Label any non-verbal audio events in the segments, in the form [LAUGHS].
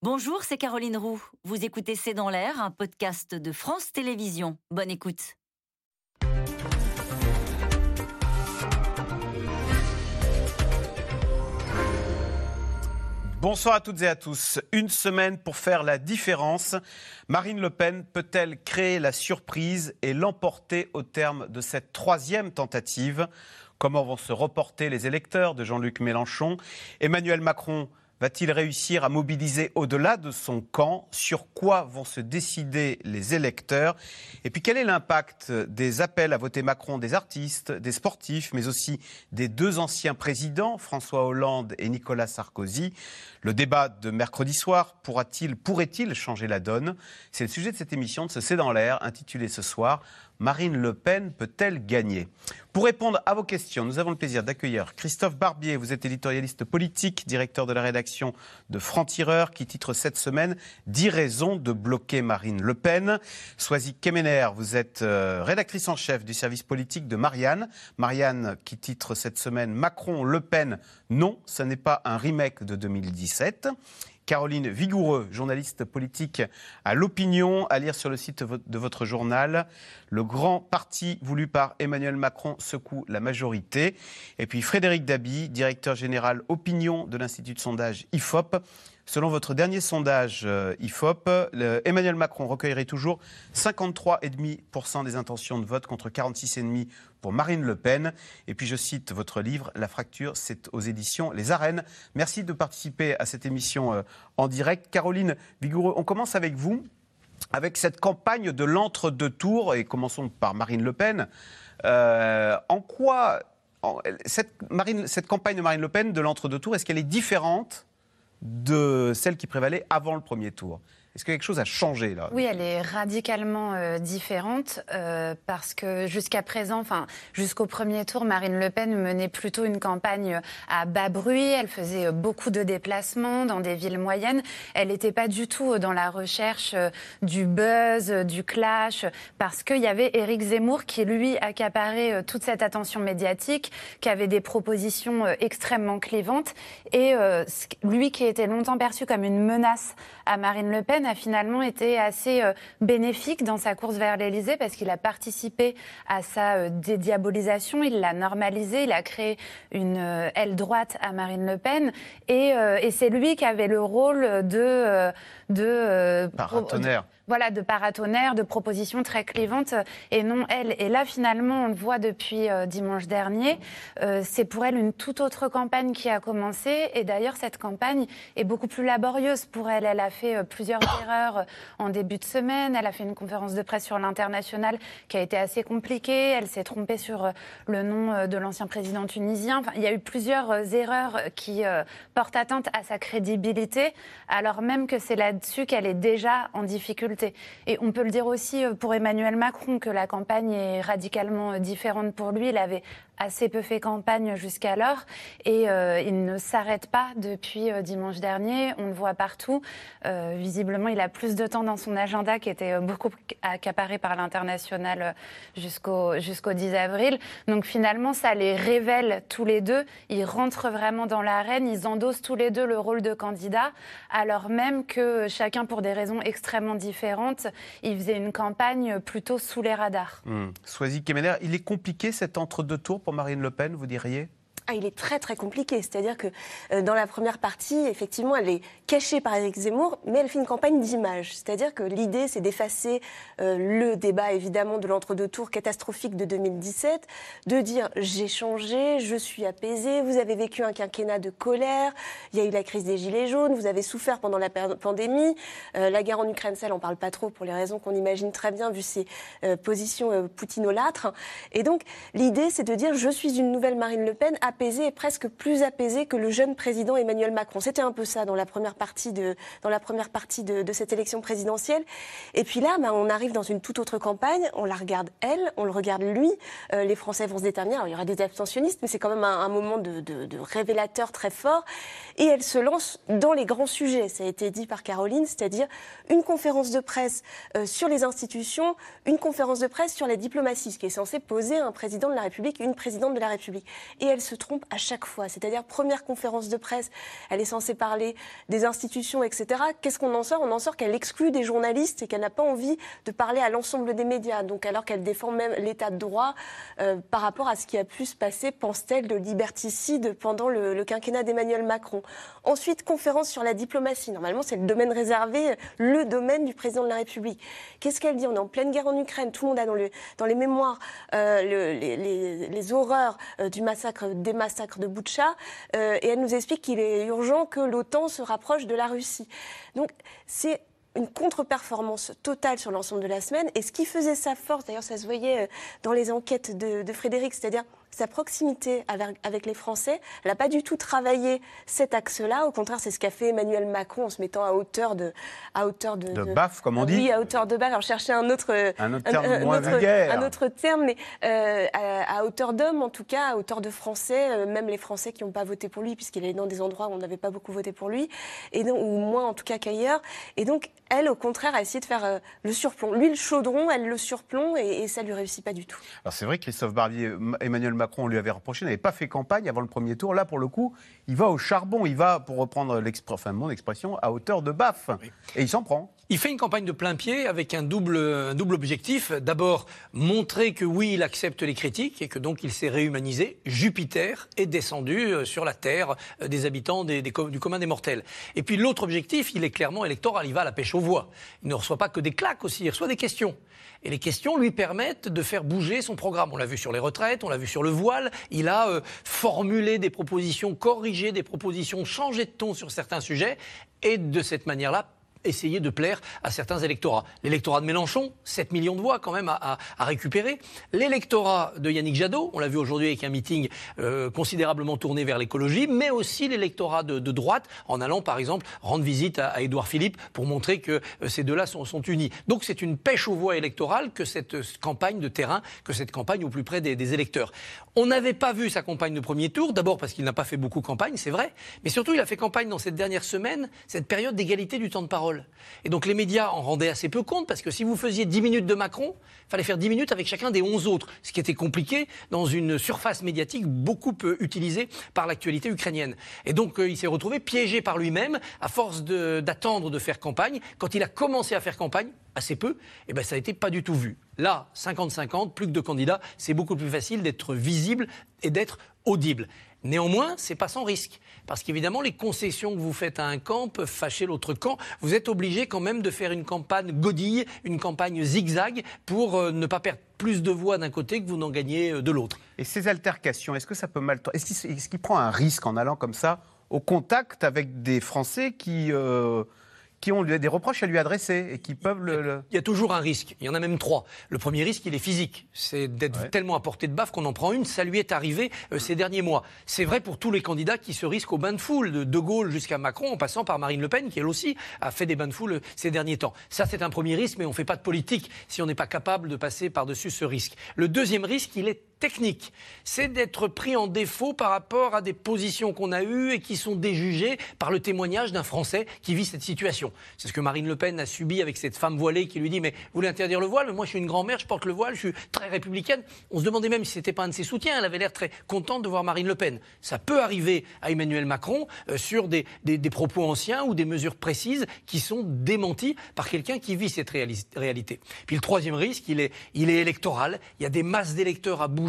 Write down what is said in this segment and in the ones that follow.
Bonjour, c'est Caroline Roux. Vous écoutez C'est dans l'air, un podcast de France Télévisions. Bonne écoute. Bonsoir à toutes et à tous. Une semaine pour faire la différence. Marine Le Pen peut-elle créer la surprise et l'emporter au terme de cette troisième tentative? Comment vont se reporter les électeurs de Jean-Luc Mélenchon? Emmanuel Macron Va-t-il réussir à mobiliser au-delà de son camp? Sur quoi vont se décider les électeurs? Et puis quel est l'impact des appels à voter Macron des artistes, des sportifs, mais aussi des deux anciens présidents, François Hollande et Nicolas Sarkozy? Le débat de mercredi soir pourra-t-il, pourrait-il changer la donne? C'est le sujet de cette émission de ce C'est dans l'air, intitulée ce soir Marine Le Pen peut-elle gagner? Pour répondre à vos questions, nous avons le plaisir d'accueillir Christophe Barbier. Vous êtes éditorialiste politique, directeur de la rédaction de Franc-Tireur, qui titre cette semaine 10 raisons de bloquer Marine Le Pen. Soisy Kemener, vous êtes euh, rédactrice en chef du service politique de Marianne. Marianne qui titre cette semaine Macron-Le Pen, non, ce n'est pas un remake de 2017. Caroline Vigoureux, journaliste politique à l'opinion, à lire sur le site de votre journal. Le grand parti voulu par Emmanuel Macron secoue la majorité. Et puis Frédéric Dabi, directeur général opinion de l'Institut de sondage IFOP. Selon votre dernier sondage euh, IFOP, Emmanuel Macron recueillerait toujours 53,5% des intentions de vote contre 46,5% pour Marine Le Pen. Et puis je cite votre livre, La fracture, c'est aux éditions Les Arènes. Merci de participer à cette émission euh, en direct. Caroline Vigoureux, on commence avec vous, avec cette campagne de l'entre-deux tours, et commençons par Marine Le Pen. Euh, en quoi cette campagne de Marine Le Pen de l'entre-deux tours, est-ce qu'elle est différente de celle qui prévalait avant le premier tour. Est-ce que quelque chose a changé là? Oui, elle est radicalement euh, différente euh, parce que jusqu'à présent, enfin jusqu'au premier tour, Marine Le Pen menait plutôt une campagne à bas bruit. Elle faisait euh, beaucoup de déplacements dans des villes moyennes. Elle n'était pas du tout dans la recherche du buzz, du clash, parce qu'il y avait Éric Zemmour qui lui accaparait toute cette attention médiatique, qui avait des propositions extrêmement clivantes et lui qui était longtemps perçu comme une menace à Marine Le Pen a finalement été assez euh, bénéfique dans sa course vers l'Elysée parce qu'il a participé à sa euh, dédiabolisation, il l'a normalisé, il a créé une euh, aile droite à Marine Le Pen. Et, et c'est lui qui avait le rôle de... de Paratonnerre voilà, de paratonnerre, de propositions très clivantes, et non elle. Et là, finalement, on le voit depuis euh, dimanche dernier, euh, c'est pour elle une toute autre campagne qui a commencé. Et d'ailleurs, cette campagne est beaucoup plus laborieuse pour elle. Elle a fait euh, plusieurs erreurs en début de semaine. Elle a fait une conférence de presse sur l'international qui a été assez compliquée. Elle s'est trompée sur le nom de l'ancien président tunisien. Enfin, il y a eu plusieurs erreurs qui portent atteinte à sa crédibilité, alors même que c'est là-dessus qu'elle est déjà en difficulté. Et on peut le dire aussi euh, pour Emmanuel Macron, que la campagne est radicalement euh, différente pour lui. Il avait assez peu fait campagne jusqu'alors et euh, il ne s'arrête pas depuis dimanche dernier. On le voit partout. visiblement, il a plus de temps dans son agenda qui était beaucoup accaparé par l'international jusqu'au jusqu'au 10 avril. Donc finalement, ça les révèle tous les deux. Ils rentrent vraiment dans l'arène. Ils endossent tous les deux le rôle de candidat, alors même que chacun, pour des raisons extrêmement différentes, il faisait une campagne plutôt sous les radars. Mmh. Soisy Kemener, il est compliqué cet entre-deux tours pour Marine Le Pen, vous diriez? Ah, il est très très compliqué. C'est-à-dire que euh, dans la première partie, effectivement, elle est cachée par Éric Zemmour, mais elle fait une campagne d'image. C'est-à-dire que l'idée, c'est d'effacer euh, le débat, évidemment, de l'entre-deux tours catastrophique de 2017, de dire j'ai changé, je suis apaisé, vous avez vécu un quinquennat de colère, il y a eu la crise des Gilets jaunes, vous avez souffert pendant la pandémie, euh, la guerre en Ukraine, ça, on parle pas trop pour les raisons qu'on imagine très bien vu ses positions poutinolâtres. Et donc, l'idée, c'est de dire je suis une nouvelle Marine Le Pen, apaisé et presque plus apaisé que le jeune président Emmanuel Macron. C'était un peu ça dans la première partie de, dans la première partie de, cette élection présidentielle. Et puis là, bah, on arrive dans une toute autre campagne. On la regarde elle, on le regarde lui. Euh, les Français vont se déterminer. Il y aura des abstentionnistes, mais c'est quand même un, moment de, révélateur très fort. Et elle se lance dans les grands sujets. Ça a été dit par Caroline, c'est-à-dire une conférence de presse euh, sur les institutions, une conférence de presse sur la diplomatie, ce qui est censé poser un président de la République, une présidente de la République. Et elle se trouve trompe à chaque fois. C'est-à-dire, première conférence de presse, elle est censée parler des institutions, etc. Qu'est-ce qu'on en sort? On en sort qu'elle exclut des journalistes et qu'elle n'a pas envie de parler à l'ensemble des médias. Donc, alors qu'elle défend même l'état de droit euh, par rapport à ce qui a pu se passer, pense-t-elle, de liberticide pendant le, le quinquennat d'Emmanuel Macron. Ensuite, conférence sur la diplomatie. Normalement, c'est le domaine réservé, le domaine du président de la République. Qu'est-ce qu'elle dit? On est en pleine guerre en Ukraine. Tout le monde a dans, le, dans les mémoires euh, le, les, les, les, horreurs euh, du massacre, des massacres de Boutcha. Euh, et elle nous explique qu'il est urgent que l'OTAN se rapproche de la Russie. Donc, c'est une contre-performance totale sur l'ensemble de la semaine. Et ce qui faisait sa force, d'ailleurs, ça se voyait euh, dans les enquêtes de Frédéric, c'est-à-dire sa proximité avec, les Français. Elle n'a pas du tout travaillé cet axe-là. Au contraire, c'est ce qu'a fait Emmanuel Macron en se mettant à hauteur de, à hauteur de, de, de baffe, comme on dit. Oui, à hauteur de baffe. Alors, chercher un autre, un autre terme un, moins autre, vulgaire. un autre terme, mais euh, à, à, hauteur d'homme, en tout cas, à hauteur de Français, euh, même les Français qui n'ont pas voté pour lui, puisqu'il est dans des endroits où on n'avait pas beaucoup voté pour lui, et donc, ou moins en tout cas qu'ailleurs. Et donc, elle, au contraire, a essayé de faire euh, le surplomb. Lui, le chaudron, elle le surplomb, et, et ça lui réussit pas du tout. Alors c'est vrai, Christophe Barbier, Emmanuel Macron lui avait reproché, n'avait pas fait campagne avant le premier tour. Là, pour le coup, il va au charbon, il va, pour reprendre enfin, mon expression, à hauteur de baffe. Oui. Et il s'en prend. Il fait une campagne de plein pied avec un double, un double objectif. D'abord, montrer que oui, il accepte les critiques et que donc il s'est réhumanisé. Jupiter est descendu euh, sur la terre euh, des habitants des, des, du commun des mortels. Et puis l'autre objectif, il est clairement électoral. Il va à la pêche aux voix. Il ne reçoit pas que des claques aussi, il reçoit des questions. Et les questions lui permettent de faire bouger son programme. On l'a vu sur les retraites, on l'a vu sur le voile. Il a euh, formulé des propositions, corrigé des propositions, changé de ton sur certains sujets. Et de cette manière-là, essayer de plaire à certains électorats. L'électorat de Mélenchon, 7 millions de voix quand même à, récupérer. L'électorat de Yannick Jadot, on l'a vu aujourd'hui avec un meeting euh, considérablement tourné vers l'écologie, mais aussi l'électorat de, droite, en allant par exemple rendre visite à, Édouard Philippe pour montrer que euh, ces deux-là sont, sont, unis. Donc c'est une pêche aux voix électorales que cette euh, campagne de terrain, que cette campagne au plus près des, des électeurs. On n'avait pas vu sa campagne de premier tour, d'abord parce qu'il n'a pas fait beaucoup campagne, c'est vrai, mais surtout il a fait campagne dans cette dernière semaine, cette période d'égalité du temps de parole. Et donc les médias en rendaient assez peu compte parce que si vous faisiez 10 minutes de Macron, il fallait faire 10 minutes avec chacun des 11 autres, ce qui était compliqué dans une surface médiatique beaucoup peu utilisée par l'actualité ukrainienne. Et donc euh, il s'est retrouvé piégé par lui-même à force d'attendre de, faire campagne. Quand il a commencé à faire campagne, assez peu, et ben ça n'a été pas du tout vu. Là, 50-50, plus que de candidats, c'est beaucoup plus facile d'être visible et d'être audible. Néanmoins, c'est pas sans risque. Parce qu'évidemment, les concessions que vous faites à un camp peuvent fâcher l'autre camp. Vous êtes obligé quand même de faire une campagne godille, une campagne zigzag, pour euh, ne pas perdre plus de voix d'un côté que vous n'en gagnez euh, de l'autre. Et ces altercations, est-ce que ça peut mal... Est-ce qu'il prend un risque en allant comme ça au contact avec des Français qui... Euh qui ont des reproches à lui adresser et qui peuvent le, le, Il y a toujours un risque. Il y en a même trois. Le premier risque, il est physique. C'est d'être ouais. tellement à portée de baffe qu'on en prend une. Ça lui est arrivé euh, ces derniers mois. C'est vrai pour tous les candidats qui se risquent au bain de foule, de De Gaulle jusqu'à Macron, en passant par Marine Le Pen, qui elle aussi a fait des bains de foule euh, ces derniers temps. Ça, c'est un premier risque, mais on ne fait pas de politique si on n'est pas capable de passer par-dessus ce risque. Le deuxième risque, il est technique, c'est d'être pris en défaut par rapport à des positions qu'on a eues et qui sont déjugées par le témoignage d'un Français qui vit cette situation. C'est ce que Marine Le Pen a subi avec cette femme voilée qui lui dit mais vous voulez interdire le voile? Mais Moi je suis une grand-mère, je porte le voile, je suis très républicaine. On se demandait même si c'était pas un de ses soutiens. Elle avait l'air très contente de voir Marine Le Pen. Ça peut arriver à Emmanuel Macron euh, sur des, des, des, propos anciens ou des mesures précises qui sont démenties par quelqu'un qui vit cette réalité. Puis le troisième risque, il est, il est électoral. Il y a des masses d'électeurs à bouger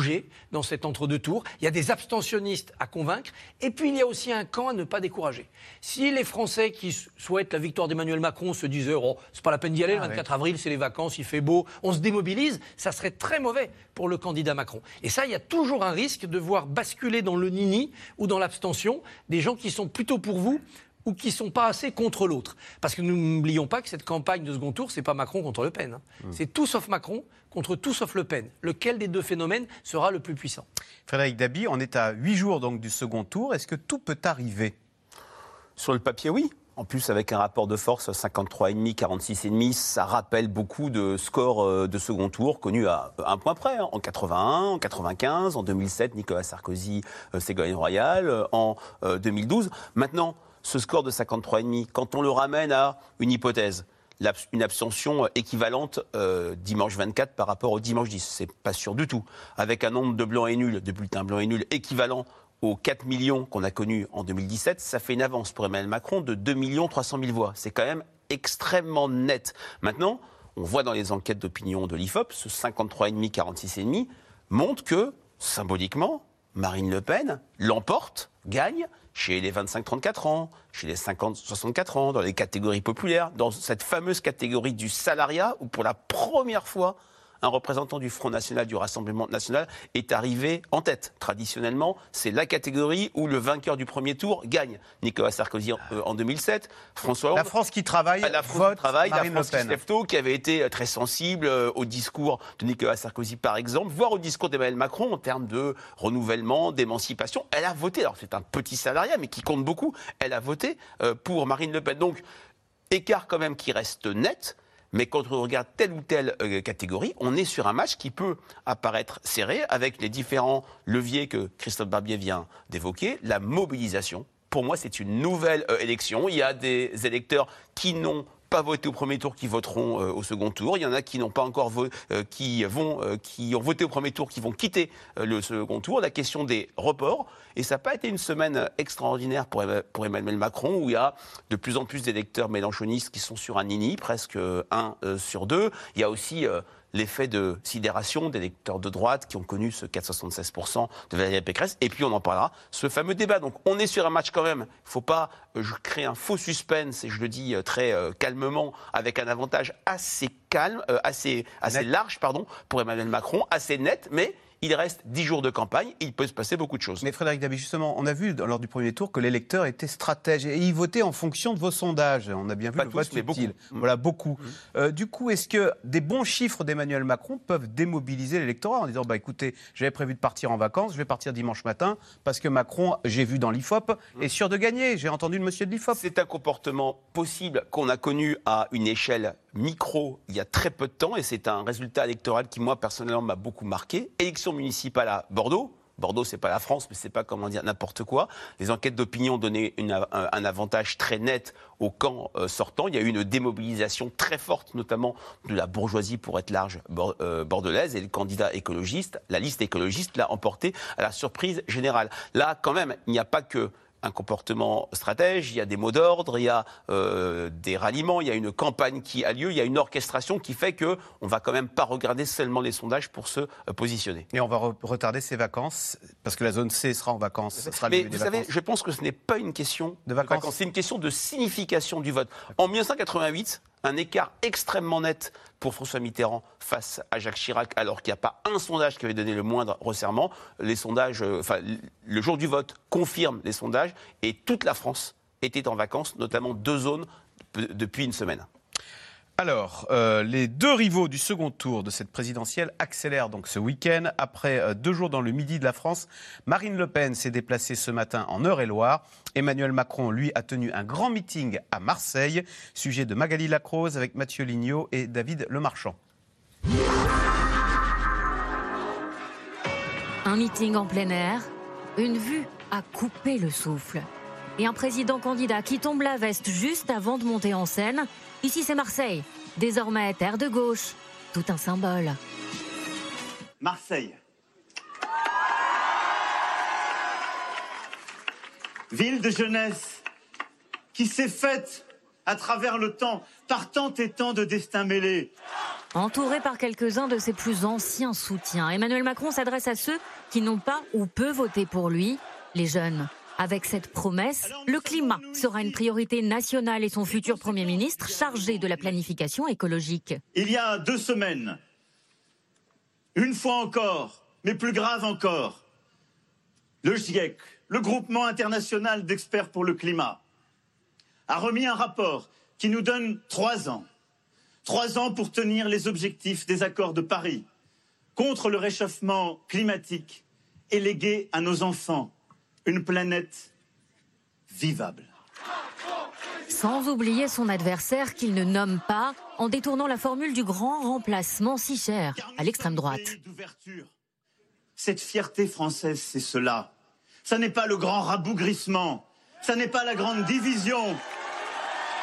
dans cet entre-deux tours. Il y a des abstentionnistes à convaincre. Et puis, il y a aussi un camp à ne pas décourager. Si les Français qui souhaitent la victoire d'Emmanuel Macron se disaient Oh, c'est pas la peine d'y aller, ah, le 24 ouais. avril, c'est les vacances, il fait beau, on se démobilise, ça serait très mauvais pour le candidat Macron. Et ça, il y a toujours un risque de voir basculer dans le nini ou dans l'abstention des gens qui sont plutôt pour vous ou qui sont pas assez contre l'autre. Parce que n'oublions pas que cette campagne de second tour, c'est pas Macron contre Le Pen. Hein. Mmh. C'est tout sauf Macron contre tout sauf Le Pen. Lequel des deux phénomènes sera le plus puissant? Frédéric Dabi, on est à huit jours donc du second tour. Est-ce que tout peut arriver? Sur le papier, oui. En plus, avec un rapport de force 53,5, 46,5, ça rappelle beaucoup de scores euh, de second tour connus à un point près. Hein. En 81, en 95, en 2007, Nicolas Sarkozy, euh, Ségolène Royal, euh, en 2012. Maintenant, ce score de 53,5, quand on le ramène à une hypothèse, une abstention équivalente euh, dimanche 24 par rapport au dimanche 10, c'est pas sûr du tout, avec un nombre de blancs et nuls, de bulletins blancs et nuls équivalent aux 4 millions qu'on a connus en 2017, ça fait une avance pour Emmanuel Macron de 2 300 000 voix. C'est quand même extrêmement net. Maintenant, on voit dans les enquêtes d'opinion de l'IFOP, ce 53,5, 46,5 montre que, symboliquement, Marine Le Pen l'emporte, gagne, chez les 25-34 ans, chez les 50-64 ans, dans les catégories populaires, dans cette fameuse catégorie du salariat, où pour la première fois, un représentant du Front National, du Rassemblement National, est arrivé en tête. Traditionnellement, c'est la catégorie où le vainqueur du premier tour gagne. Nicolas Sarkozy en, 2007, euh, François Hollande. La France qui travaille, la France qui travaille, Marine la France Le Pen. qui avait été euh, très sensible euh, au discours de Nicolas Sarkozy, par exemple, voire au discours d'Emmanuel Macron en termes de renouvellement, d'émancipation. Elle a voté, alors c'est un petit salariat, mais qui compte beaucoup, elle a voté pour Marine Le Pen. Donc, écart quand même qui reste net. Mais quand on regarde telle ou telle euh, catégorie, on est sur un match qui peut apparaître serré avec les différents leviers que Christophe Barbier vient d'évoquer. La mobilisation, pour moi, c'est une nouvelle euh, élection. Il y a des électeurs qui n'ont pas voté au premier tour qui voteront euh, au second tour. Il y en a qui n'ont pas encore voté, qui vont, qui ont voté au premier tour, qui vont quitter le second tour. La question des reports. Et ça n'a pas été une semaine extraordinaire pour, pour, Emmanuel Macron, où il y a de plus en plus d'électeurs mélanchonistes qui sont sur un nini, presque un euh, sur deux. Il y a aussi euh, l'effet de sidération des électeurs de droite qui ont connu ce 4,76% de Valérie Pécresse. Et puis on en parlera, ce fameux débat. Donc on est sur un match quand même. Il ne faut pas euh, créer un faux suspense, et je le dis très calmement, avec un avantage assez calme, assez, assez large pardon, pour Emmanuel Macron, assez net, mais il reste 10 jours de campagne, il peut se passer beaucoup de choses. Mais Frédéric Dabi, justement, on a vu lors du premier tour que l'électeur était stratège et il votait en fonction de vos sondages. On a bien vu Pas le vote Beaucoup. Voilà, beaucoup. Mmh. Euh, du coup, est-ce que des bons chiffres d'Emmanuel Macron peuvent démobiliser l'électorat en disant bah écoutez, j'avais prévu de partir en vacances, je vais partir dimanche matin parce que Macron, j'ai vu dans l'IFOP, mmh. est sûr de gagner. J'ai entendu le monsieur de l'IFOP. C'est un comportement possible qu'on a connu à une échelle micro il y a très peu de temps et c'est un résultat électoral qui moi personnellement m'a beaucoup marqué. Élection municipale à Bordeaux. Bordeaux, c'est pas la France, mais c'est pas comment dire n'importe quoi. Les enquêtes d'opinion donnaient un, avantage très net au camp euh, sortant. Il y a eu une démobilisation très forte, notamment de la bourgeoisie pour être large euh, bordelaise, et le candidat écologiste, la liste écologiste, l'a emporté à la surprise générale. Là, quand même, il n'y a pas que un comportement stratège, il y a des mots d'ordre, il y a euh, des ralliements, il y a une campagne qui a lieu, il y a une orchestration qui fait que on va quand même pas regarder seulement les sondages pour se euh, positionner. Et on va retarder ses vacances parce que la zone C sera en vacances. Mais vous savez, je pense que ce n'est pas une question de vacances, c'est une question de signification du vote. En 1988, un écart extrêmement net pour François Mitterrand face à Jacques Chirac, alors qu'il n'y a pas un sondage qui avait donné le moindre resserrement. Euh, le jour du vote confirme les sondages, et toute la France était en vacances, notamment deux zones depuis une semaine. Alors, euh, les deux rivaux du second tour de cette présidentielle accélèrent donc ce week-end. Après euh, deux jours dans le midi de la France, Marine Le Pen s'est déplacée ce matin en Eure-et-Loire. Emmanuel Macron, lui, a tenu un grand meeting à Marseille. Sujet de Magali Lacrose avec Mathieu Lignot et David Lemarchand. Un meeting en plein air, une vue à couper le souffle. Et un président candidat qui tombe la veste juste avant de monter en scène Ici, c'est Marseille. Désormais, terre de gauche. Tout un symbole. Marseille. Ville de jeunesse qui s'est faite à travers le temps par tant et tant de destins mêlés. Entouré par quelques-uns de ses plus anciens soutiens, Emmanuel Macron s'adresse à ceux qui n'ont pas ou peu voté pour lui, les jeunes. Avec cette promesse, le climat sera une priorité nationale et son futur Premier ministre chargé de la planification écologique. Il y a deux semaines, une fois encore, mais plus grave encore, le GIEC, le groupement international d'experts pour le climat, a remis un rapport qui nous donne trois ans. Trois ans pour tenir les objectifs des accords de Paris contre le réchauffement climatique et léguer à nos enfants une planète vivable. Sans oublier son adversaire qu'il ne nomme pas en détournant la formule du grand remplacement si cher à l'extrême droite. Cette fierté française, c'est cela. Ça n'est pas le grand rabougrissement, ça n'est pas la grande division,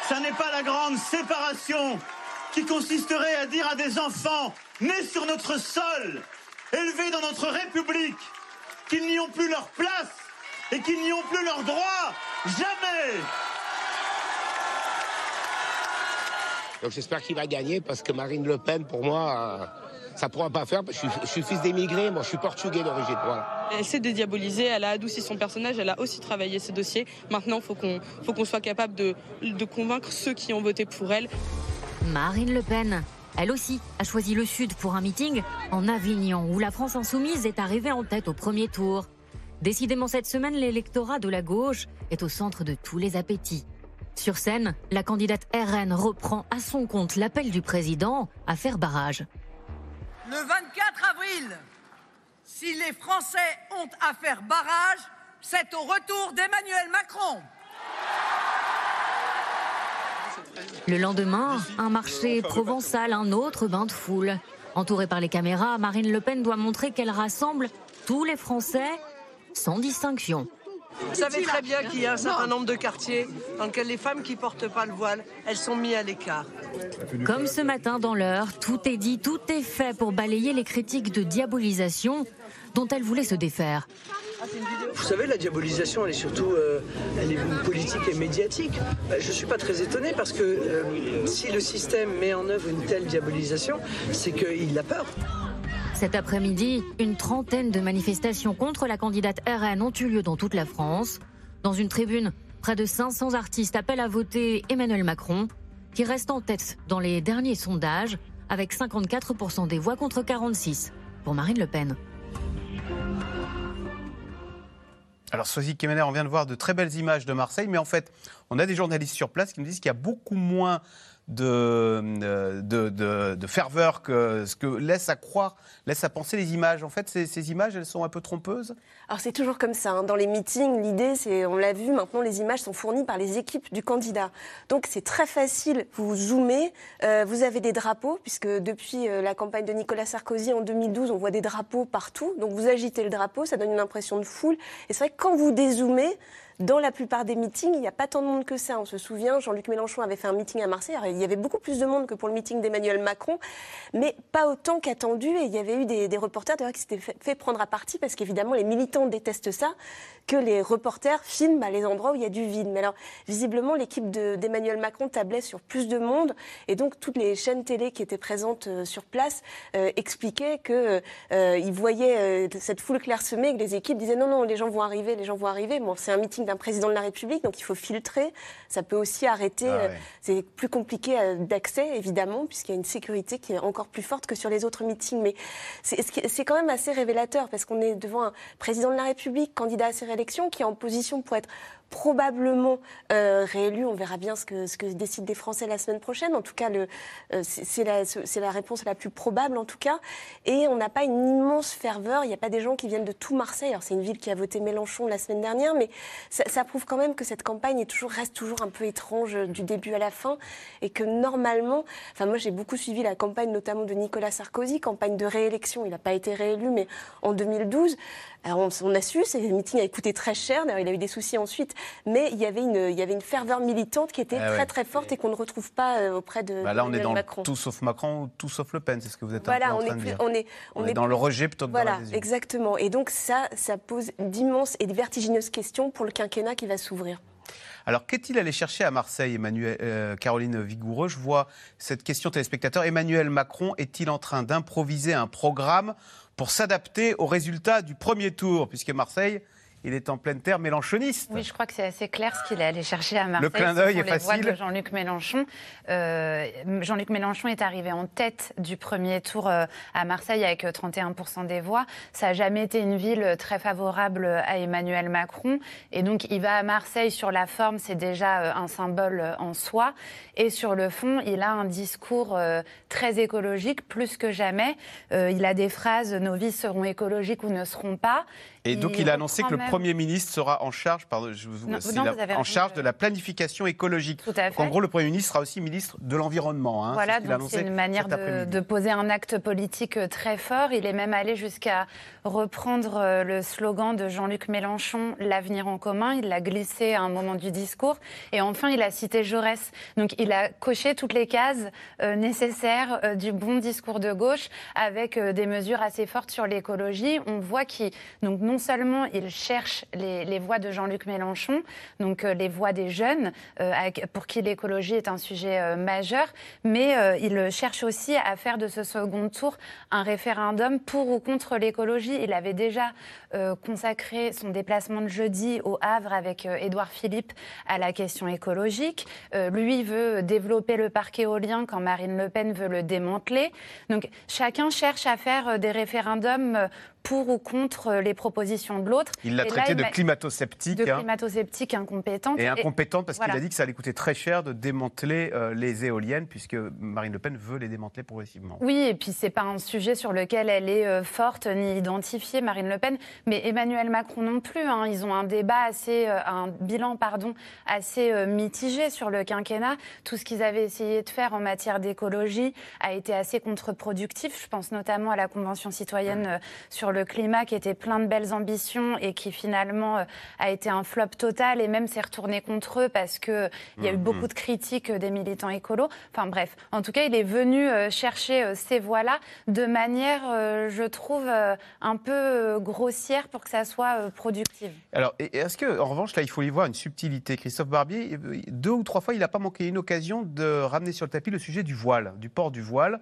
ça n'est pas la grande séparation qui consisterait à dire à des enfants nés sur notre sol, élevés dans notre République, qu'ils n'y ont plus leur place et qu'ils n'y ont plus leur droit. Jamais Donc j'espère qu'il va gagner parce que Marine Le Pen, pour moi, euh, ça ne pourra pas faire. Je suis, je suis fils d'émigrés, moi je suis portugais d'origine. Voilà. Elle s'est dédiabolisée, elle a adouci son personnage, elle a aussi travaillé ses dossiers. Maintenant, il faut qu'on faut qu'on soit capable de, de convaincre ceux qui ont voté pour elle. Marine Le Pen, elle aussi, a choisi le Sud pour un meeting en Avignon, où la France insoumise est arrivée en tête au premier tour. Décidément, cette semaine, l'électorat de la gauche est au centre de tous les appétits. Sur scène, la candidate RN reprend à son compte l'appel du président à faire barrage. Le 24 avril, si les Français ont à faire barrage, c'est au retour d'Emmanuel Macron. Le lendemain, un marché provençal, un autre bain de foule. Entourée par les caméras, Marine Le Pen doit montrer qu'elle rassemble tous les Français sans distinction. Vous savez très bien qu'il y a un certain nombre de quartiers dans lesquels les femmes qui portent pas le voile, elles sont mises à l'écart. Comme ce matin dans l'heure, tout est dit, tout est fait pour balayer les critiques de diabolisation dont elle voulait se défaire. Vous savez, la diabolisation, elle est surtout euh, elle est politique et médiatique. Euh, Je ne suis pas très étonné parce que euh, si le système met en œuvre une telle diabolisation, c'est qu'il a peur. Cet après-midi, une trentaine de manifestations contre la candidate RN ont eu lieu dans toute la France. Dans une tribune, près de 500 artistes appellent à voter Emmanuel Macron, qui reste en tête dans les derniers sondages, avec 54% des voix contre 46 pour Marine Le Pen. Alors, Sophie Kemener, on vient de voir de très belles images de Marseille, mais en fait, on a des journalistes sur place qui nous disent qu'il y a beaucoup moins de, de, de, de ferveur que ce que laisse à croire, laisse à penser les images. En fait, ces, ces images, elles sont un peu trompeuses Alors c'est toujours comme ça. hein. Dans les meetings, l'idée, c'est, on l'a vu, maintenant les images sont fournies par les équipes du candidat. Donc c'est très facile. Vous zoomez, euh, vous avez des drapeaux, puisque depuis euh, la campagne de Nicolas Sarkozy en 2012, on voit des drapeaux partout. Donc vous agitez le drapeau, ça donne une impression de foule. Et c'est vrai que quand vous dézoomez, dans la plupart des meetings, il n'y a pas tant de monde que ça. On se souvient, Jean-Luc Mélenchon avait fait un meeting à Marseille. Il y avait beaucoup plus de monde que pour le meeting d'Emmanuel Macron, mais pas autant qu'attendu. Et il y avait eu des, reporters qui s'étaient fait, prendre à partie parce qu'évidemment, les militants détestent ça, que les reporters filment à les endroits où il y a du vide. Mais alors, visiblement, l'équipe de- d'Emmanuel Macron tablait sur plus de monde. Et donc, toutes les chaînes télé qui étaient présentes euh, sur place euh, expliquaient qu'ils ils voyaient euh, cette foule clairsemée que les équipes disaient non, non, les gens vont arriver, les gens vont arriver. Bon, c'est un meeting d'un président de la République, donc il faut filtrer. Ça peut aussi arrêter. Ah euh, ouais. C'est plus compliqué euh, d'accès, évidemment, puisqu'il y a une sécurité qui est encore plus forte que sur les autres meetings. Mais c'est quand même assez révélateur, parce qu'on est devant un président de la République, candidat à ses réélections, qui est en position pour être probablement euh, réélu. On verra bien ce que, ce que décident les Français la semaine prochaine. En tout cas, euh, c'est la, réponse la plus probable, en tout cas. Et on n'a pas une immense ferveur. Il n'y a pas des gens qui viennent de tout Marseille. Alors, c'est une ville qui a voté Mélenchon la semaine dernière, mais ça, prouve quand même que cette campagne reste toujours un peu étrange euh, du début à la fin. Et que normalement, enfin, moi, j'ai beaucoup suivi la campagne, notamment de Nicolas Sarkozy, campagne de réélection. Il n'a pas été réélu, mais en 2012. Alors, on, on a su, ces meetings avaient coûté très cher. D'ailleurs, il a eu des soucis ensuite. Mais il y avait une, il y avait une ferveur militante qui était Ah très, ouais. très forte et qu'on ne retrouve pas euh, auprès de Bah Là, on est d'Emmanuel dans le Macron. tout sauf Macron ou tout sauf Le Pen, c'est ce que vous êtes Voilà, on en est, train de plus, dire. on est, On est dans le rejet plutôt que dans Voilà, exactement. Et donc ça, ça pose d'immenses et de vertigineuses questions pour le quinquennat qui va s'ouvrir. Alors, qu'est-il allé chercher à Marseille, Emmanuel, euh, Caroline Vigoureux? Je vois cette question téléspectateur. Emmanuel Macron est-il en train d'improviser un programme pour s'adapter aux résultats du premier tour? Puisque Marseille, il est en pleine terre mélanchoniste. Oui, je crois que c'est assez clair ce qu'il est allé chercher à Marseille. clin Ce d'œil est les voix de Jean-Luc Mélenchon. Euh, Jean-Luc Mélenchon est arrivé en tête du premier tour euh, à Marseille avec euh, 31% des voix. Ça n'a jamais été une ville euh, très favorable à Emmanuel Macron. Et donc, il va à Marseille sur la forme, c'est déjà euh, un symbole euh, en soi. Et sur le fond, il a un discours euh, très écologique, plus que jamais. Euh, il a des phrases Nos vies seront écologiques ou ne seront pas. Et donc, il a annoncé que le même- Premier ministre sera en charge, pardon, je vous, Non, c'est non, la- vous avez en charge de la planification écologique. Tout à Donc, en gros, le Premier ministre sera aussi ministre de l'Environnement. hein, Voilà, c'est ce une manière de, poser un acte politique euh, très fort. Il est même allé jusqu'à reprendre euh, le slogan de Jean-Luc Mélenchon, l'avenir en commun. Il l'a glissé à un moment du discours. Et enfin, il a cité Jaurès. Donc il a coché toutes les cases euh, nécessaires euh, du bon discours de gauche avec euh, des mesures assez fortes sur l'écologie. On voit qu'il, donc non non seulement il cherche les, les voix de Jean-Luc Mélenchon, donc euh, les voix des jeunes, euh, pour qui l'écologie est un sujet euh, majeur, mais il cherche aussi à faire de ce second tour un référendum pour ou contre l'écologie. Il avait déjà consacré son déplacement de jeudi au Havre avec Édouard Philippe à la question écologique. Lui veut développer le parc éolien quand Marine Le Pen veut le démanteler. Donc chacun cherche à faire des référendums pour ou contre euh, les propositions de l'autre. Il l'a là, traité de m'a- climato-sceptique. de hein. climato-sceptique incompétente. Et incompétente parce voilà. qu'il a dit que ça allait coûter très cher de démanteler euh, les éoliennes, puisque Marine Le Pen veut les démanteler progressivement. Oui, et puis c'est pas un sujet sur lequel elle est euh, forte ni identifiée, Marine Le Pen, mais Emmanuel Macron non plus. hein. Ils ont un débat assez, euh, un bilan pardon, assez mitigé sur le quinquennat. Tout ce qu'ils avaient essayé de faire en matière d'écologie a été assez contre-productif. Je pense notamment à la Convention citoyenne euh, sur le climat qui était plein de belles ambitions et qui finalement euh, a été un flop total et même s'est retourné contre eux parce que il y a eu Mhm. beaucoup de critiques euh, des militants écolos. Enfin bref, en tout cas, il est venu euh, chercher ces voix-là de manière, je trouve, un peu grossière pour que ça soit productif. Alors, est-ce que, en revanche, là, il faut y voir une subtilité Christophe Barbier, deux ou trois fois, il n'a pas manqué une occasion de ramener sur le tapis le sujet du voile, du port du voile,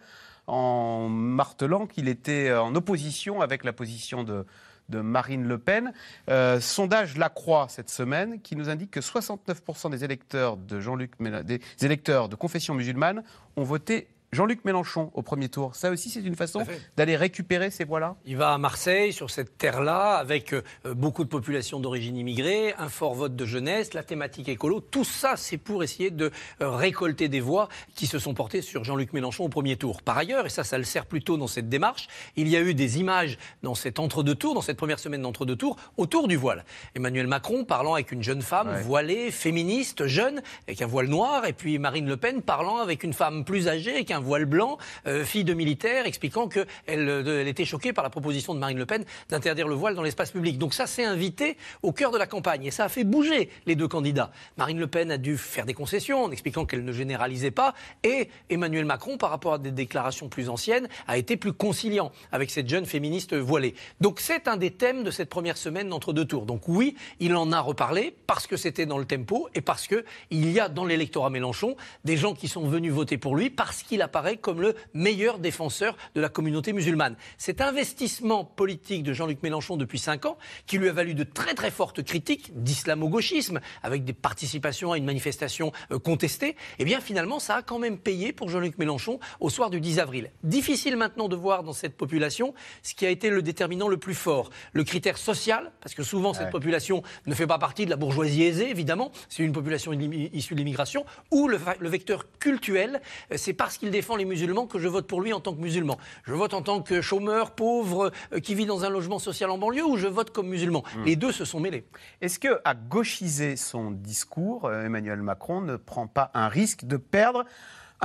en martelant qu'il était en opposition avec la position de, Marine Le Pen. Euh, sondage La Croix cette semaine qui nous indique que 69% des électeurs de Jean-Luc Mélen- des électeurs de confession musulmane ont voté Jean-Luc Mélenchon au premier tour. Ça aussi, c'est une façon d'aller récupérer ces voix-là? Il va à Marseille, sur cette terre-là, avec euh, beaucoup de population d'origine immigrée, un fort vote de jeunesse, la thématique écolo. Tout ça, c'est pour essayer de euh, récolter des voix qui se sont portées sur Jean-Luc Mélenchon au premier tour. Par ailleurs, et ça, ça le sert plutôt dans cette démarche, il y a eu des images dans cet entre-deux-tours, dans cette première semaine d'entre-deux-tours, autour du voile. Emmanuel Macron parlant avec une jeune femme Ouais. voilée, féministe, jeune, avec un voile noir, et puis Marine Le Pen parlant avec une femme plus âgée, avec un voile blanc, euh, fille de militaire, expliquant qu'elle elle était choquée par la proposition de Marine Le Pen d'interdire le voile dans l'espace public. Donc ça s'est invité au cœur de la campagne, et ça a fait bouger les deux candidats. Marine Le Pen a dû faire des concessions en expliquant qu'elle ne généralisait pas, et Emmanuel Macron, par rapport à des déclarations plus anciennes, a été plus conciliant avec cette jeune féministe voilée. Donc c'est un des thèmes de cette première semaine d'entre deux tours. Donc oui, il en a reparlé parce que c'était dans le tempo et parce que il y a dans l'électorat Mélenchon des gens qui sont venus voter pour lui parce qu'il apparaît comme le meilleur défenseur de la communauté musulmane. Cet investissement politique de Jean-Luc Mélenchon depuis cinq ans, qui lui a valu de très très fortes critiques d'islamo-gauchisme, avec des participations à une manifestation euh, contestée, eh bien finalement ça a quand même payé pour Jean-Luc Mélenchon au soir du 10 avril. Difficile maintenant de voir dans cette population ce qui a été le déterminant le plus fort. Le critère social, parce que souvent cette Ouais. population ne fait pas partie de la bourgeoisie aisée, évidemment, c'est une population issue de l'immigration, ou le, le vecteur cultuel, euh, c'est parce qu'il défend les musulmans que je vote pour lui en tant que musulman. Je vote en tant que chômeur, pauvre, euh, qui vit dans un logement social en banlieue, ou je vote comme musulman. Les deux se sont mêlés. Est-ce que, à gauchiser son discours, euh, Emmanuel Macron ne prend pas un risque de perdre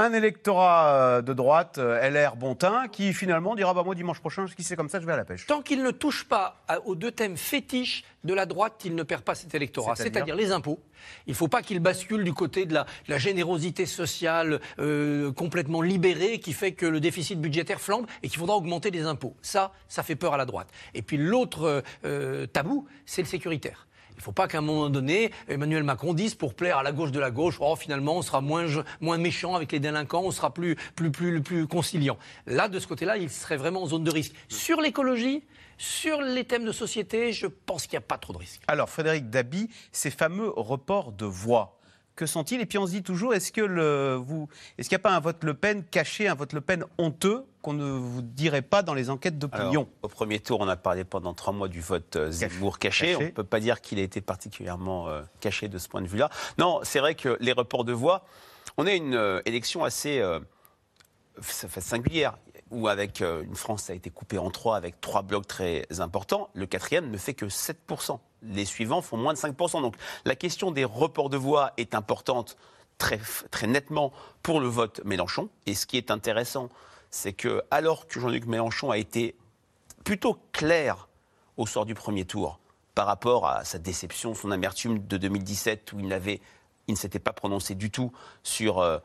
un électorat euh, de droite, euh, LR Bontin, qui finalement dira bah, Moi, dimanche prochain, si c'est comme ça, je vais à la pêche Tant qu'il ne touche pas à- aux deux thèmes fétiches de la droite, il ne perd pas cet électorat, C'est-à-dire les impôts. Il ne faut pas qu'il bascule du côté de la, la générosité sociale euh, complètement libérée qui fait que le déficit budgétaire flambe et qu'il faudra augmenter les impôts. Ça, ça fait peur à la droite. Et puis l'autre euh, euh, tabou, c'est le sécuritaire. Il ne faut pas qu'à un moment donné, Emmanuel Macron dise pour plaire à la gauche de la gauche, oh, finalement, on sera moins, moins méchant avec les délinquants, on sera plus, plus, plus, plus conciliant. Là, de ce côté-là, il serait vraiment en zone de risque. Sur l'écologie, sur les thèmes de société, je pense qu'il n'y a pas trop de risque. Alors, Frédéric Dabi, ces fameux reports de voix, que sont-ils? Et puis on se dit toujours, est-ce que le, vous, est-ce qu'il n'y a pas un vote Le Pen caché, un vote Le Pen honteux qu'on ne vous dirait pas dans les enquêtes d'opinion? Au premier tour, on a parlé pendant trois mois du vote euh, Zemmour caché. Caché. On ne peut pas dire qu'il a été particulièrement euh, caché de ce point de vue-là. Non, c'est vrai que les reports de voix, on a une euh, élection assez singulière, où avec euh, une France qui a été coupée en trois, avec trois blocs très importants, le quatrième ne fait que 7%. Les suivants font moins de 5%. Donc la question des reports de voix est importante très, très nettement pour le vote Mélenchon. Et ce qui est intéressant, c'est que alors que Jean-Luc Mélenchon a été plutôt clair au sort du premier tour par rapport à sa déception, son amertume de 2017 où il, il ne s'était pas prononcé du tout sur euh,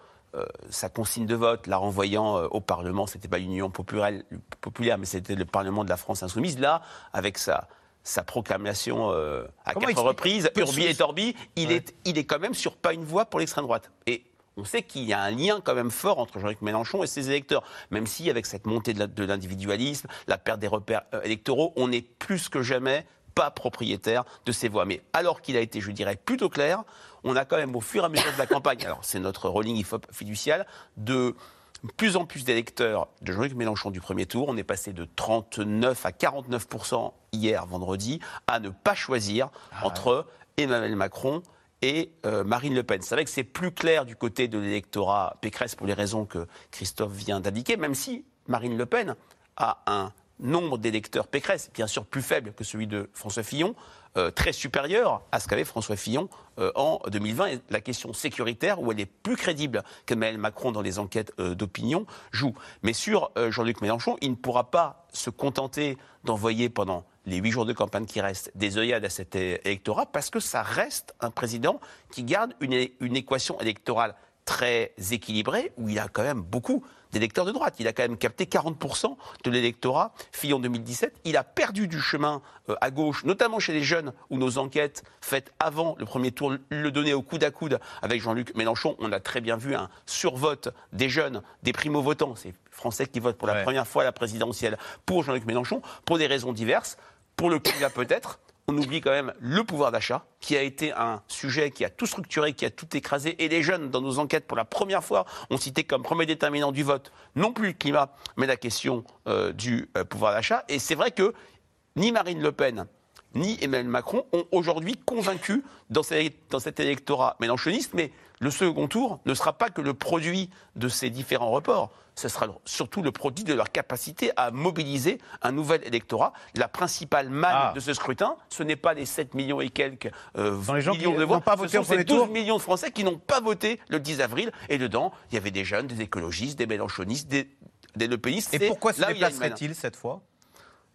sa consigne de vote, la renvoyant euh, au Parlement. C'était pas l'Union populaire, mais c'était le Parlement de la France insoumise. Là, avec sa, sa proclamation euh, à Comment quatre reprises, Urbi et Torbi, il, Ouais. est, il est quand même sur pas une voie pour l'extrême droite. Et on sait qu'il y a un lien quand même fort entre Jean-Luc Mélenchon et ses électeurs, même si avec cette montée de l'individualisme, la perte des repères euh, électoraux, on est plus que jamais pas propriétaire de ces voix. Mais alors qu'il a été, je dirais, plutôt clair, on a quand même au fur et à mesure de la campagne, alors c'est notre rolling IFOP fiducial, de plus en plus d'électeurs de Jean-Luc Mélenchon du premier tour. On est passé de 39 à 49% hier, vendredi, à ne pas choisir entre Emmanuel Macron et euh, Marine Le Pen. C'est vrai que c'est plus clair du côté de l'électorat Pécresse pour les raisons que Christophe vient d'indiquer, même si Marine Le Pen a un nombre d'électeurs Pécresse, bien sûr plus faible que celui de François Fillon, euh, très supérieur à ce qu'avait François Fillon euh, en 2020. Et la question sécuritaire, où elle est plus crédible qu'Emmanuel Macron dans les enquêtes euh, d'opinion, joue. Mais sur euh, Jean-Luc Mélenchon, il ne pourra pas se contenter d'envoyer pendant les huit jours de campagne qui restent des œillades à cet électorat, parce que ça reste un président qui garde une, une équation électorale très équilibrée, où il a quand même beaucoup d'électeurs de droite. Il a quand même capté 40% de l'électorat Fillon 2017. Il a perdu du chemin euh, à gauche, notamment chez les jeunes, où nos enquêtes faites avant le premier tour le donnaient au coude à coude avec Jean-Luc Mélenchon. On a très bien vu un survote des jeunes, des primo-votants, ces Français qui votent pour la Ouais. première fois à la présidentielle pour Jean-Luc Mélenchon, pour des raisons diverses. Pour le climat peut-être, on oublie quand même le pouvoir d'achat, qui a été un sujet qui a tout structuré, qui a tout écrasé. Et les jeunes, dans nos enquêtes, pour la première fois, ont cité comme premier déterminant du vote, non plus le climat, mais la question euh, du euh, pouvoir d'achat. Et c'est vrai que ni Marine Le Pen, ni Emmanuel Macron ont aujourd'hui convaincu dans, cet électorat mélenchoniste, mais le second tour ne sera pas que le produit de ces différents reports, ce sera surtout le produit de leur capacité à mobiliser un nouvel électorat. La principale manne Ah. de ce scrutin, ce n'est pas les 7 millions et quelques euh, Dans les gens qui millions de voix, pas ce voté sont au premier ces 12 tour. millions de Français qui n'ont pas voté le 10 avril. Et dedans, il y avait des jeunes, des écologistes, des mélenchonistes, des, des. Et pourquoi se où il cette fois?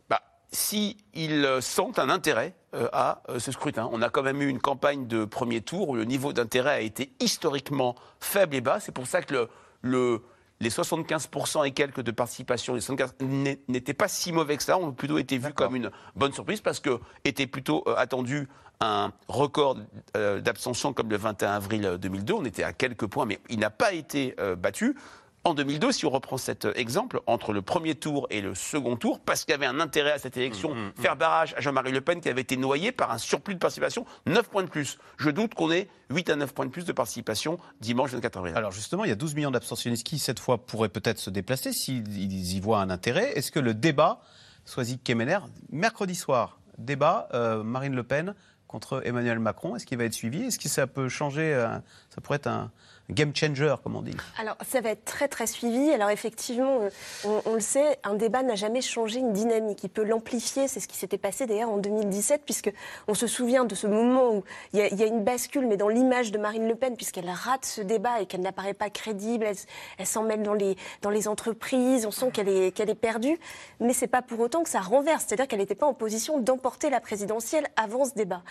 Bah, si ils euh, sentent un intérêt à euh, ce scrutin. On a quand même eu une campagne de premier tour où le niveau d'intérêt a été historiquement faible et bas. C'est pour ça que le, le- les 75% et quelques de participation, les 75 n'est- n'étaient pas si mauvais que ça, ont plutôt été vus comme une bonne surprise parce que était plutôt euh, attendu un record euh, d'abstention comme le 21 avril 2002. On était à quelques points, mais il n'a pas été euh, battu. En 2002, si on reprend cet euh, exemple, entre le premier tour et le second tour, parce qu'il y avait un intérêt à cette élection, faire barrage à Jean-Marie Le Pen qui avait été noyé par un surplus de participation, 9 points de plus. Je doute qu'on ait 8 à 9 points de plus de participation dimanche 24 avril. Alors justement, il y a 12 millions d'abstentionnistes qui, cette fois, pourraient peut-être se déplacer s'ils ils y voient un intérêt. Est-ce que le débat, Soisy Kemener, mercredi soir, débat euh, Marine Le Pen contre Emmanuel Macron, est-ce qu'il va être suivi? Est-ce que ça peut changer euh, Ça pourrait être un game changer, comme on dit. Alors, ça va être très, très suivi. Alors, effectivement, euh, on, le sait, un débat n'a jamais changé une dynamique. Il peut l'amplifier. C'est ce qui s'était passé d'ailleurs en 2017, puisque on se souvient de ce moment où il y a, une bascule, mais dans l'image de Marine Le Pen, puisqu'elle rate ce débat et qu'elle n'apparaît pas crédible. Elle, elle s'en mêle dans les, dans les entreprises. On sent qu'elle est, qu'elle est perdue. Mais c'est pas pour autant que ça renverse. C'est-à-dire qu'elle n'était pas en position d'emporter la présidentielle avant ce débat.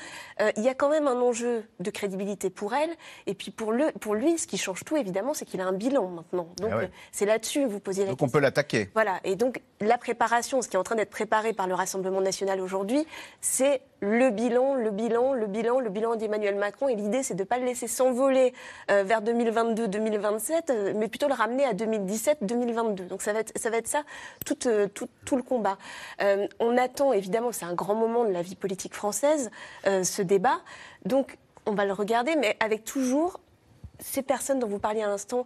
Euh, il y a quand même un enjeu de crédibilité pour elle. Et puis pour, le, pour lui, ce qui change tout, évidemment, c'est qu'il a un bilan maintenant. Donc Ah ouais. euh, c'est là-dessus que vous posiez la Donc on question. peut l'attaquer. Voilà, et donc la préparation, ce qui est en train d'être préparé par le Rassemblement national aujourd'hui, c'est le bilan, le bilan, le bilan, le bilan d'Emmanuel Macron. Et l'idée, c'est de ne pas le laisser s'envoler euh, vers 2022-2027, euh, mais plutôt le ramener à 2017-2022. Donc ça va être ça, va être ça tout, euh, tout, tout le combat. On attend, évidemment, c'est un grand moment de la vie politique française, ce débat. Donc on va le regarder, mais avec toujours ces personnes dont vous parliez à l'instant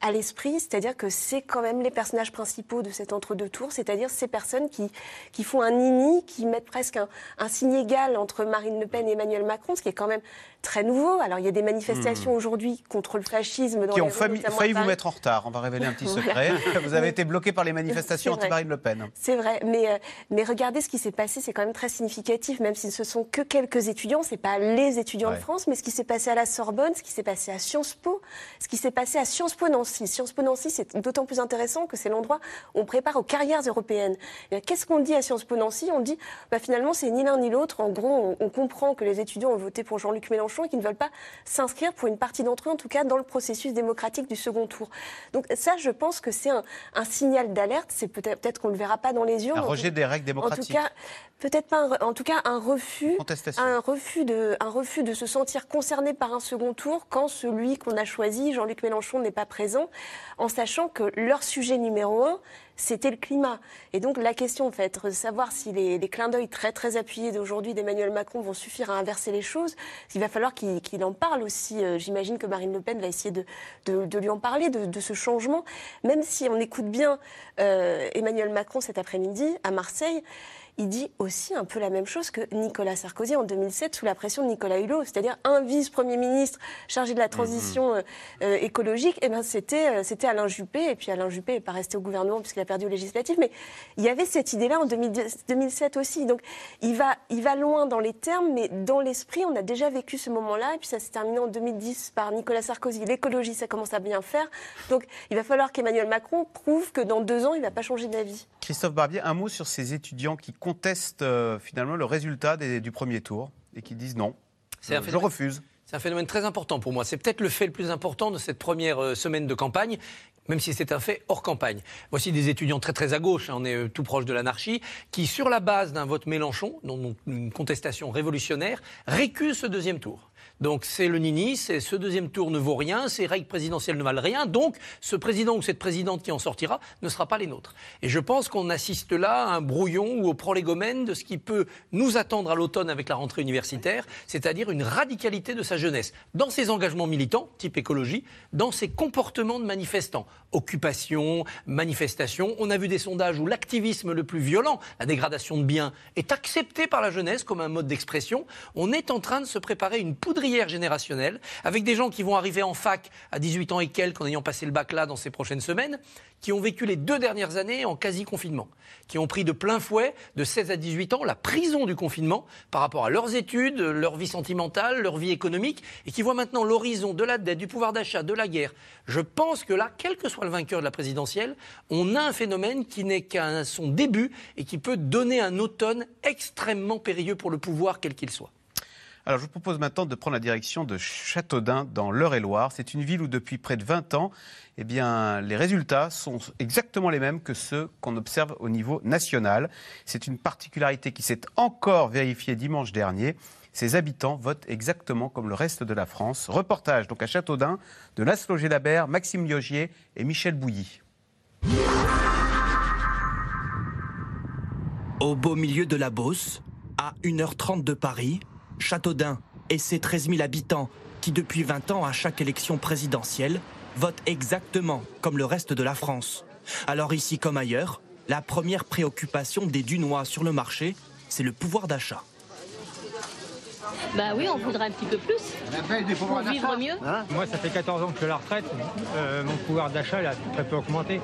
à l'esprit, c'est-à-dire que c'est quand même les personnages principaux de cet entre-deux tours, c'est-à-dire ces personnes qui, qui font un nini, qui mettent presque un, un signe égal entre Marine Le Pen et Emmanuel Macron, ce qui est quand même très nouveau. Alors il y a des manifestations aujourd'hui contre le fascisme dans Qui les ont rues, failli, vous mettre en retard. On va révéler un petit Voilà. secret. [LAUGHS] Vous avez été bloqué par les manifestations anti-Marine Le Pen. C'est vrai, mais, euh, mais regardez ce qui s'est passé, c'est quand même très significatif, même si ce sont que quelques étudiants, c'est pas les étudiants Ouais. de France, mais ce qui s'est passé à la Sorbonne, ce qui s'est passé à Sciences Po, ce qui s'est passé à Sciences Po Nancy. Nancy. Sciences Po Nancy, c'est d'autant plus intéressant que c'est l'endroit où on prépare aux carrières européennes. Qu'est-ce qu'on dit à Sciences Po Nancy? On dit, bah, finalement, c'est ni l'un ni l'autre. En gros, on, on, comprend que les étudiants ont voté pour Jean-Luc Mélenchon et qu'ils ne veulent pas s'inscrire pour une partie d'entre eux, en tout cas, dans le processus démocratique du second tour. Donc ça, je pense que c'est un, un, signal d'alerte. C'est peut-être peut qu'on ne le verra pas dans les urnes. Un rejet des règles démocratiques. En tout cas, peut-être pas. Un, en tout cas, un refus, un refus de, un refus de se sentir concerné par un second tour quand celui qu'on a choisi, Jean-Luc Mélenchon, n'est pas présent, en sachant que leur sujet numéro un, c'était le climat. Et donc la question, en fait, de savoir si les, clins d'œil très très appuyés d'aujourd'hui d'Emmanuel Macron vont suffire à inverser les choses, il va falloir qu'il qu en parle aussi. Euh, J'imagine que Marine Le Pen va essayer de, lui en parler, de, de, ce changement, même si on écoute bien euh, Emmanuel Macron cet après-midi à Marseille il dit aussi un peu la même chose que Nicolas Sarkozy en 2007 sous la pression de Nicolas Hulot, c'est-à-dire un vice-premier ministre chargé de la transition mmh. euh, écologique. Et ben c'était euh, c'était Alain Juppé et puis Alain Juppé n'est pas resté au gouvernement puisqu'il a perdu aux législatives, mais il y avait cette idée-là en 2007 aussi. Donc il va il va loin dans les termes, mais dans l'esprit, on a déjà vécu ce moment-là et puis ça s'est terminé en 2010 par Nicolas Sarkozy. L'écologie, ça commence à bien faire. Donc il va falloir qu'Emmanuel Macron prouve que dans deux ans, il ne va pas changer d'avis. Christophe Barbier, un mot sur ces étudiants qui contestent euh, finalement le résultat des, du premier tour et qui disent non, je, je refuse. C'est un phénomène très important pour moi. C'est peut-être le fait le plus important de cette première euh, semaine de campagne, même si c'est un fait hors campagne. Voici des étudiants très très à gauche, hein, on est euh, tout proche de l'anarchie, qui, sur la base d'un vote Mélenchon, donc une contestation révolutionnaire, récusent ce deuxième tour. Donc c'est le nini, c'est ce deuxième tour ne vaut rien, ces règles présidentielles ne valent rien, donc ce président ou cette présidente qui en sortira ne sera pas les nôtres. Et je pense qu'on assiste là à un brouillon ou au prolégomène de ce qui peut nous attendre à l'automne avec la rentrée universitaire, c'est-à-dire une radicalité de sa jeunesse, dans ses engagements militants, type écologie, dans ses comportements de manifestants, occupation, manifestation. On a vu des sondages où l'activisme le plus violent, la dégradation de biens, est accepté par la jeunesse comme un mode d'expression. On est en train de se préparer une poudrière générationnelle, avec des gens qui vont arriver en fac à 18 ans et quelques en ayant passé le bac là dans ces prochaines semaines, qui ont vécu les deux dernières années en quasi-confinement, qui ont pris de plein fouet, de 16 à 18 ans, la prison du confinement par rapport à leurs études, leur vie sentimentale, leur vie économique, et qui voient maintenant l'horizon de la dette, du pouvoir d'achat, de la guerre. Je pense que là, quel que soit le vainqueur de la présidentielle, on a un phénomène qui n'est qu'à son début et qui peut donner un automne extrêmement périlleux pour le pouvoir, quel qu'il soit. Alors, je vous propose maintenant de prendre la direction de Châteaudun, dans l'Eure-et-Loire. C'est une ville où, depuis près de 20 ans, eh bien, les résultats sont exactement les mêmes que ceux qu'on observe au niveau national. C'est une particularité qui s'est encore vérifiée dimanche dernier. Ses habitants votent exactement comme le reste de la France. Reportage donc à Châteaudun de Laszlo Gélabert, Maxime Liogier et Michel Bouilly. Au beau milieu de la Beauce, à 1h30 de Paris, Châteaudun et ses 13 000 habitants qui, depuis 20 ans, à chaque élection présidentielle, votent exactement comme le reste de la France. Alors ici comme ailleurs, la première préoccupation des Dunois sur le marché, c'est le pouvoir d'achat. Bah oui, on voudrait un petit peu plus. Pour vivre mieux. Hein Moi, ça fait 14 ans que je suis à la retraite. Euh, mon pouvoir d'achat a très peu augmenté.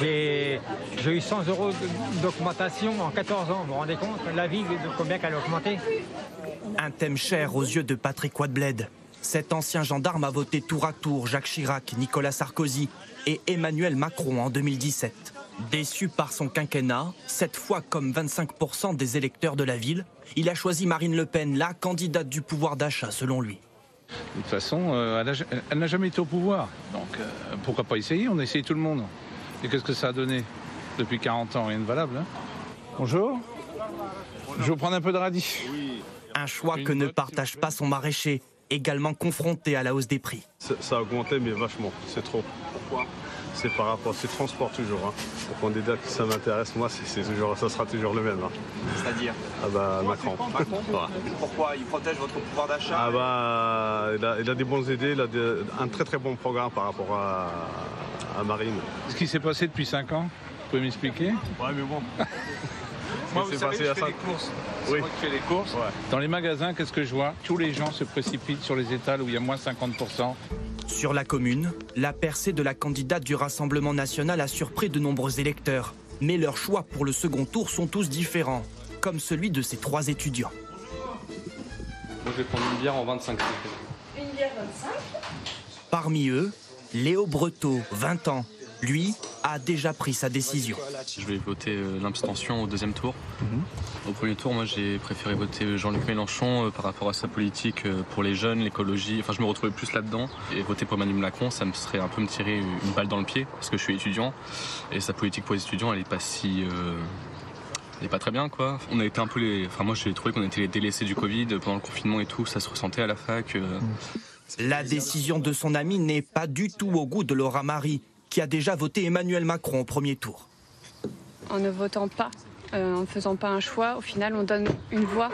J'ai eu 100 euros d'augmentation en 14 ans. Vous vous rendez compte? La vie, de combien qu'elle a augmenté? Un thème cher aux yeux de Patrick Wadbled. Cet ancien gendarme a voté tour à tour Jacques Chirac, Nicolas Sarkozy et Emmanuel Macron en 2017. Déçu par son quinquennat, cette fois comme 25% des électeurs de la ville, il a choisi Marine Le Pen, la candidate du pouvoir d'achat selon lui. De toute façon, euh, elle n'a jamais été au pouvoir. Donc euh, pourquoi pas essayer? On a essayé tout le monde. Et qu'est-ce que ça a donné? Depuis 40 ans Rien de valable. Hein Bonjour. Je vais vous prendre un peu de radis. Un choix que ne partage pas son maraîcher, également confronté à la hausse des prix. Ça a augmenté, mais vachement. C'est trop. Pourquoi? C'est par rapport, c'est transport toujours. Hein. Le candidat qui ça m'intéresse, moi, c'est toujours, ça sera toujours le même. Hein. C'est-à-dire Ah bah Macron. Macron [LAUGHS] voilà. Pourquoi Il protège votre pouvoir d'achat Ah bah il a, il a, des bonnes idées, il a un très très bon programme par rapport à, à Marine. Ce qui s'est passé depuis 5 ans, vous pouvez m'expliquer? Ouais mais bon. [LAUGHS] Moi, vous savez, je fais les courses. Oui. Moi qui fais les courses. Ouais. Dans les magasins, qu'est-ce que je vois? Tous les gens se précipitent sur les étals où il y a moins 50%. Sur la commune, la percée de la candidate du Rassemblement national a surpris de nombreux électeurs. Mais leurs choix pour le second tour sont tous différents, comme celui de ces trois étudiants. Moi, je vais prendre une bière en 25 Une bière 25 Parmi eux, Léo Breteau, 20 ans, lui, a déjà pris sa décision. Je vais voter euh, l'abstention au deuxième tour. Mhm. Au premier tour, moi, j'ai préféré voter Jean-Luc Mélenchon euh, par rapport à sa politique euh, pour les jeunes, l'écologie. Enfin, je me retrouvais plus là-dedans. Et voter pour Emmanuel Macron, ça me serait un peu me tirer une balle dans le pied parce que je suis étudiant. Et sa politique pour les étudiants, elle est pas si. elle est pas très bien, quoi. On a été un peu les. Enfin, moi, j'ai trouvé qu'on était les délaissés du Covid pendant le confinement et tout. Ça se ressentait à la fac. La décision de son ami n'est pas du tout au goût de Laura Marie, qui a déjà voté Emmanuel Macron au premier tour. En ne votant pas, euh, en ne faisant pas un choix, au final, on donne une voix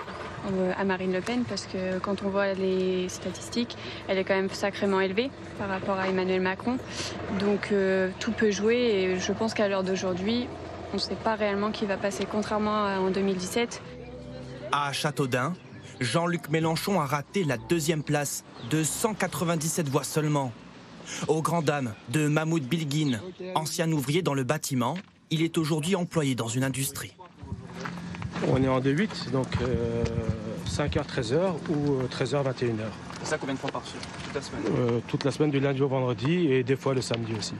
euh, à Marine Le Pen parce que quand on voit les statistiques, elle est quand même sacrément élevée par rapport à Emmanuel Macron. Donc euh, tout peut jouer et je pense qu'à l'heure d'aujourd'hui, on ne sait pas réellement qui va passer, contrairement à en 2017. À Châteaudun, Jean-Luc Mélenchon a raté la deuxième place de 197 voix seulement. Au grand dam de Mahmoud Bilgin, ancien ouvrier dans le bâtiment, il est aujourd'hui employé dans une industrie. On est en 2-8, donc 5h, 13h ou 13h, 21h. Et ça combien de fois par semaine Toute la semaine? Euh, Toute la semaine, du lundi au vendredi et des fois le samedi aussi.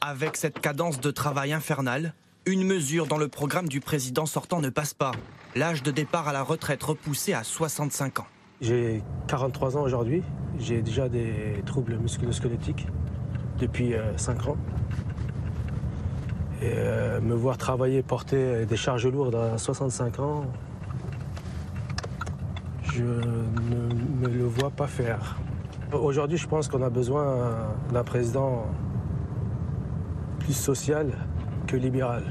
Avec cette cadence de travail infernale, une mesure dans le programme du président sortant ne passe pas. L'âge de départ à la retraite repoussé à 65 ans. J'ai 43 ans aujourd'hui. J'ai déjà des troubles musculo-squelettiques depuis 5 ans. Et euh, me voir travailler, porter des charges lourdes à 65 ans, je ne le vois pas faire. Aujourd'hui, je pense qu'on a besoin d'un président plus social que libéral.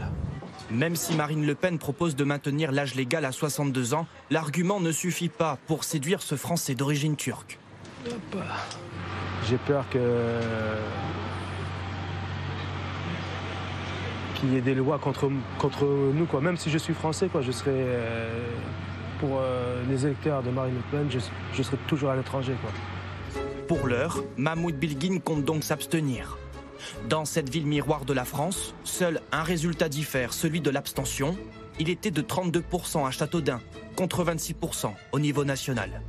Même si Marine Le Pen propose de maintenir l'âge légal à 62 ans, l'argument ne suffit pas pour séduire ce Français d'origine turque. J'ai peur que qu'il y ait des lois contre, contre nous. Quoi. Même si je suis français, quoi, je serai euh, pour euh, les électeurs de Marine Le Pen, je, je serai toujours à l'étranger. Pour l'heure, Mahmoud Bilgin compte donc s'abstenir. Dans cette ville miroir de la France, seul un résultat diffère, celui de l'abstention. Il était de 32% à Châteaudun, contre 26% au niveau national.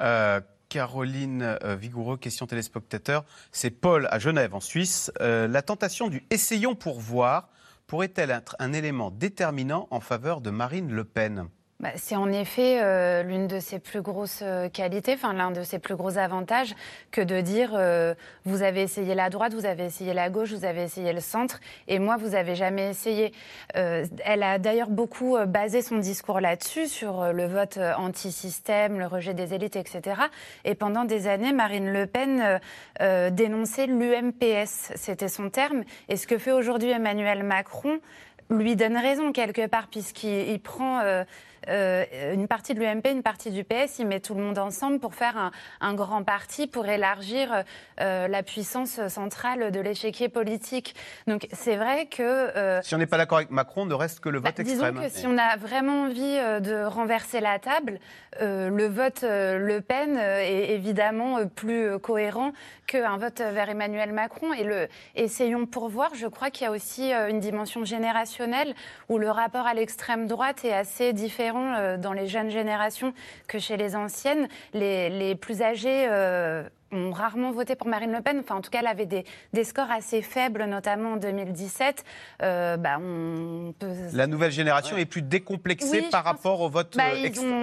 Euh, Caroline euh, Vigoureux, question téléspectateur. C'est Paul à Genève, en Suisse. Euh, la tentation du essayons pour voir pourrait-elle être un élément déterminant en faveur de Marine Le Pen? Bah, c'est en effet euh, l'une de ses plus grosses euh, qualités, enfin l'un de ses plus gros avantages, que de dire euh, vous avez essayé la droite, vous avez essayé la gauche, vous avez essayé le centre, et moi vous avez jamais essayé. elle a d'ailleurs beaucoup basé son discours là-dessus, sur le vote anti-système, le rejet des élites, etc. Et pendant des années, Marine Le Pen dénonçait l'UMPS, c'était son terme. Et ce que fait aujourd'hui Emmanuel Macron lui donne raison quelque part, puisqu'il prend euh, une partie de l'UMP, une partie du PS, il met tout le monde ensemble pour faire un, grand parti, pour élargir euh, la puissance centrale de l'échiquier politique. Donc c'est vrai que... Euh, si on n'est pas d'accord avec Macron, ne reste que le vote bah, extrême. Disons que si on a vraiment envie de renverser la table, le vote Le Pen est évidemment plus cohérent qu'un vote vers Emmanuel Macron. Et le essayons pour voir, je crois qu'il y a aussi une dimension générationnelle où le rapport à l'extrême droite est assez différent euh, dans les jeunes générations que chez les anciennes. Les, les plus âgés euh, ont rarement voté pour Marine Le Pen. Enfin, en tout cas, elle avait des, des scores assez faibles, notamment en 2017. Euh, bah, on peut... La nouvelle génération est plus décomplexée par rapport au vote bah,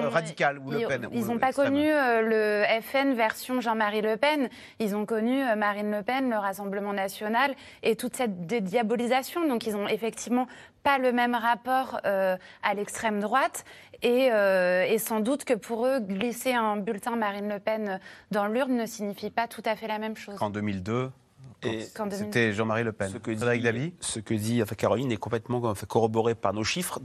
radical ou ils, Le Pen. Ils n'ont pas connu euh, le FN version Jean-Marie Le Pen. Ils ont connu Marine Le Pen, le Rassemblement national et toute cette dédiabolisation. Donc, ils ont effectivement pas le même rapport à l'extrême droite. Et, et, sans doute que pour eux, glisser un bulletin Marine Le Pen dans l'urne ne signifie pas tout à fait la même chose. En 2002, c'était Jean-Marie Le Pen. Ce que dit, ce que dit enfin, Caroline est complètement corroboré par nos chiffres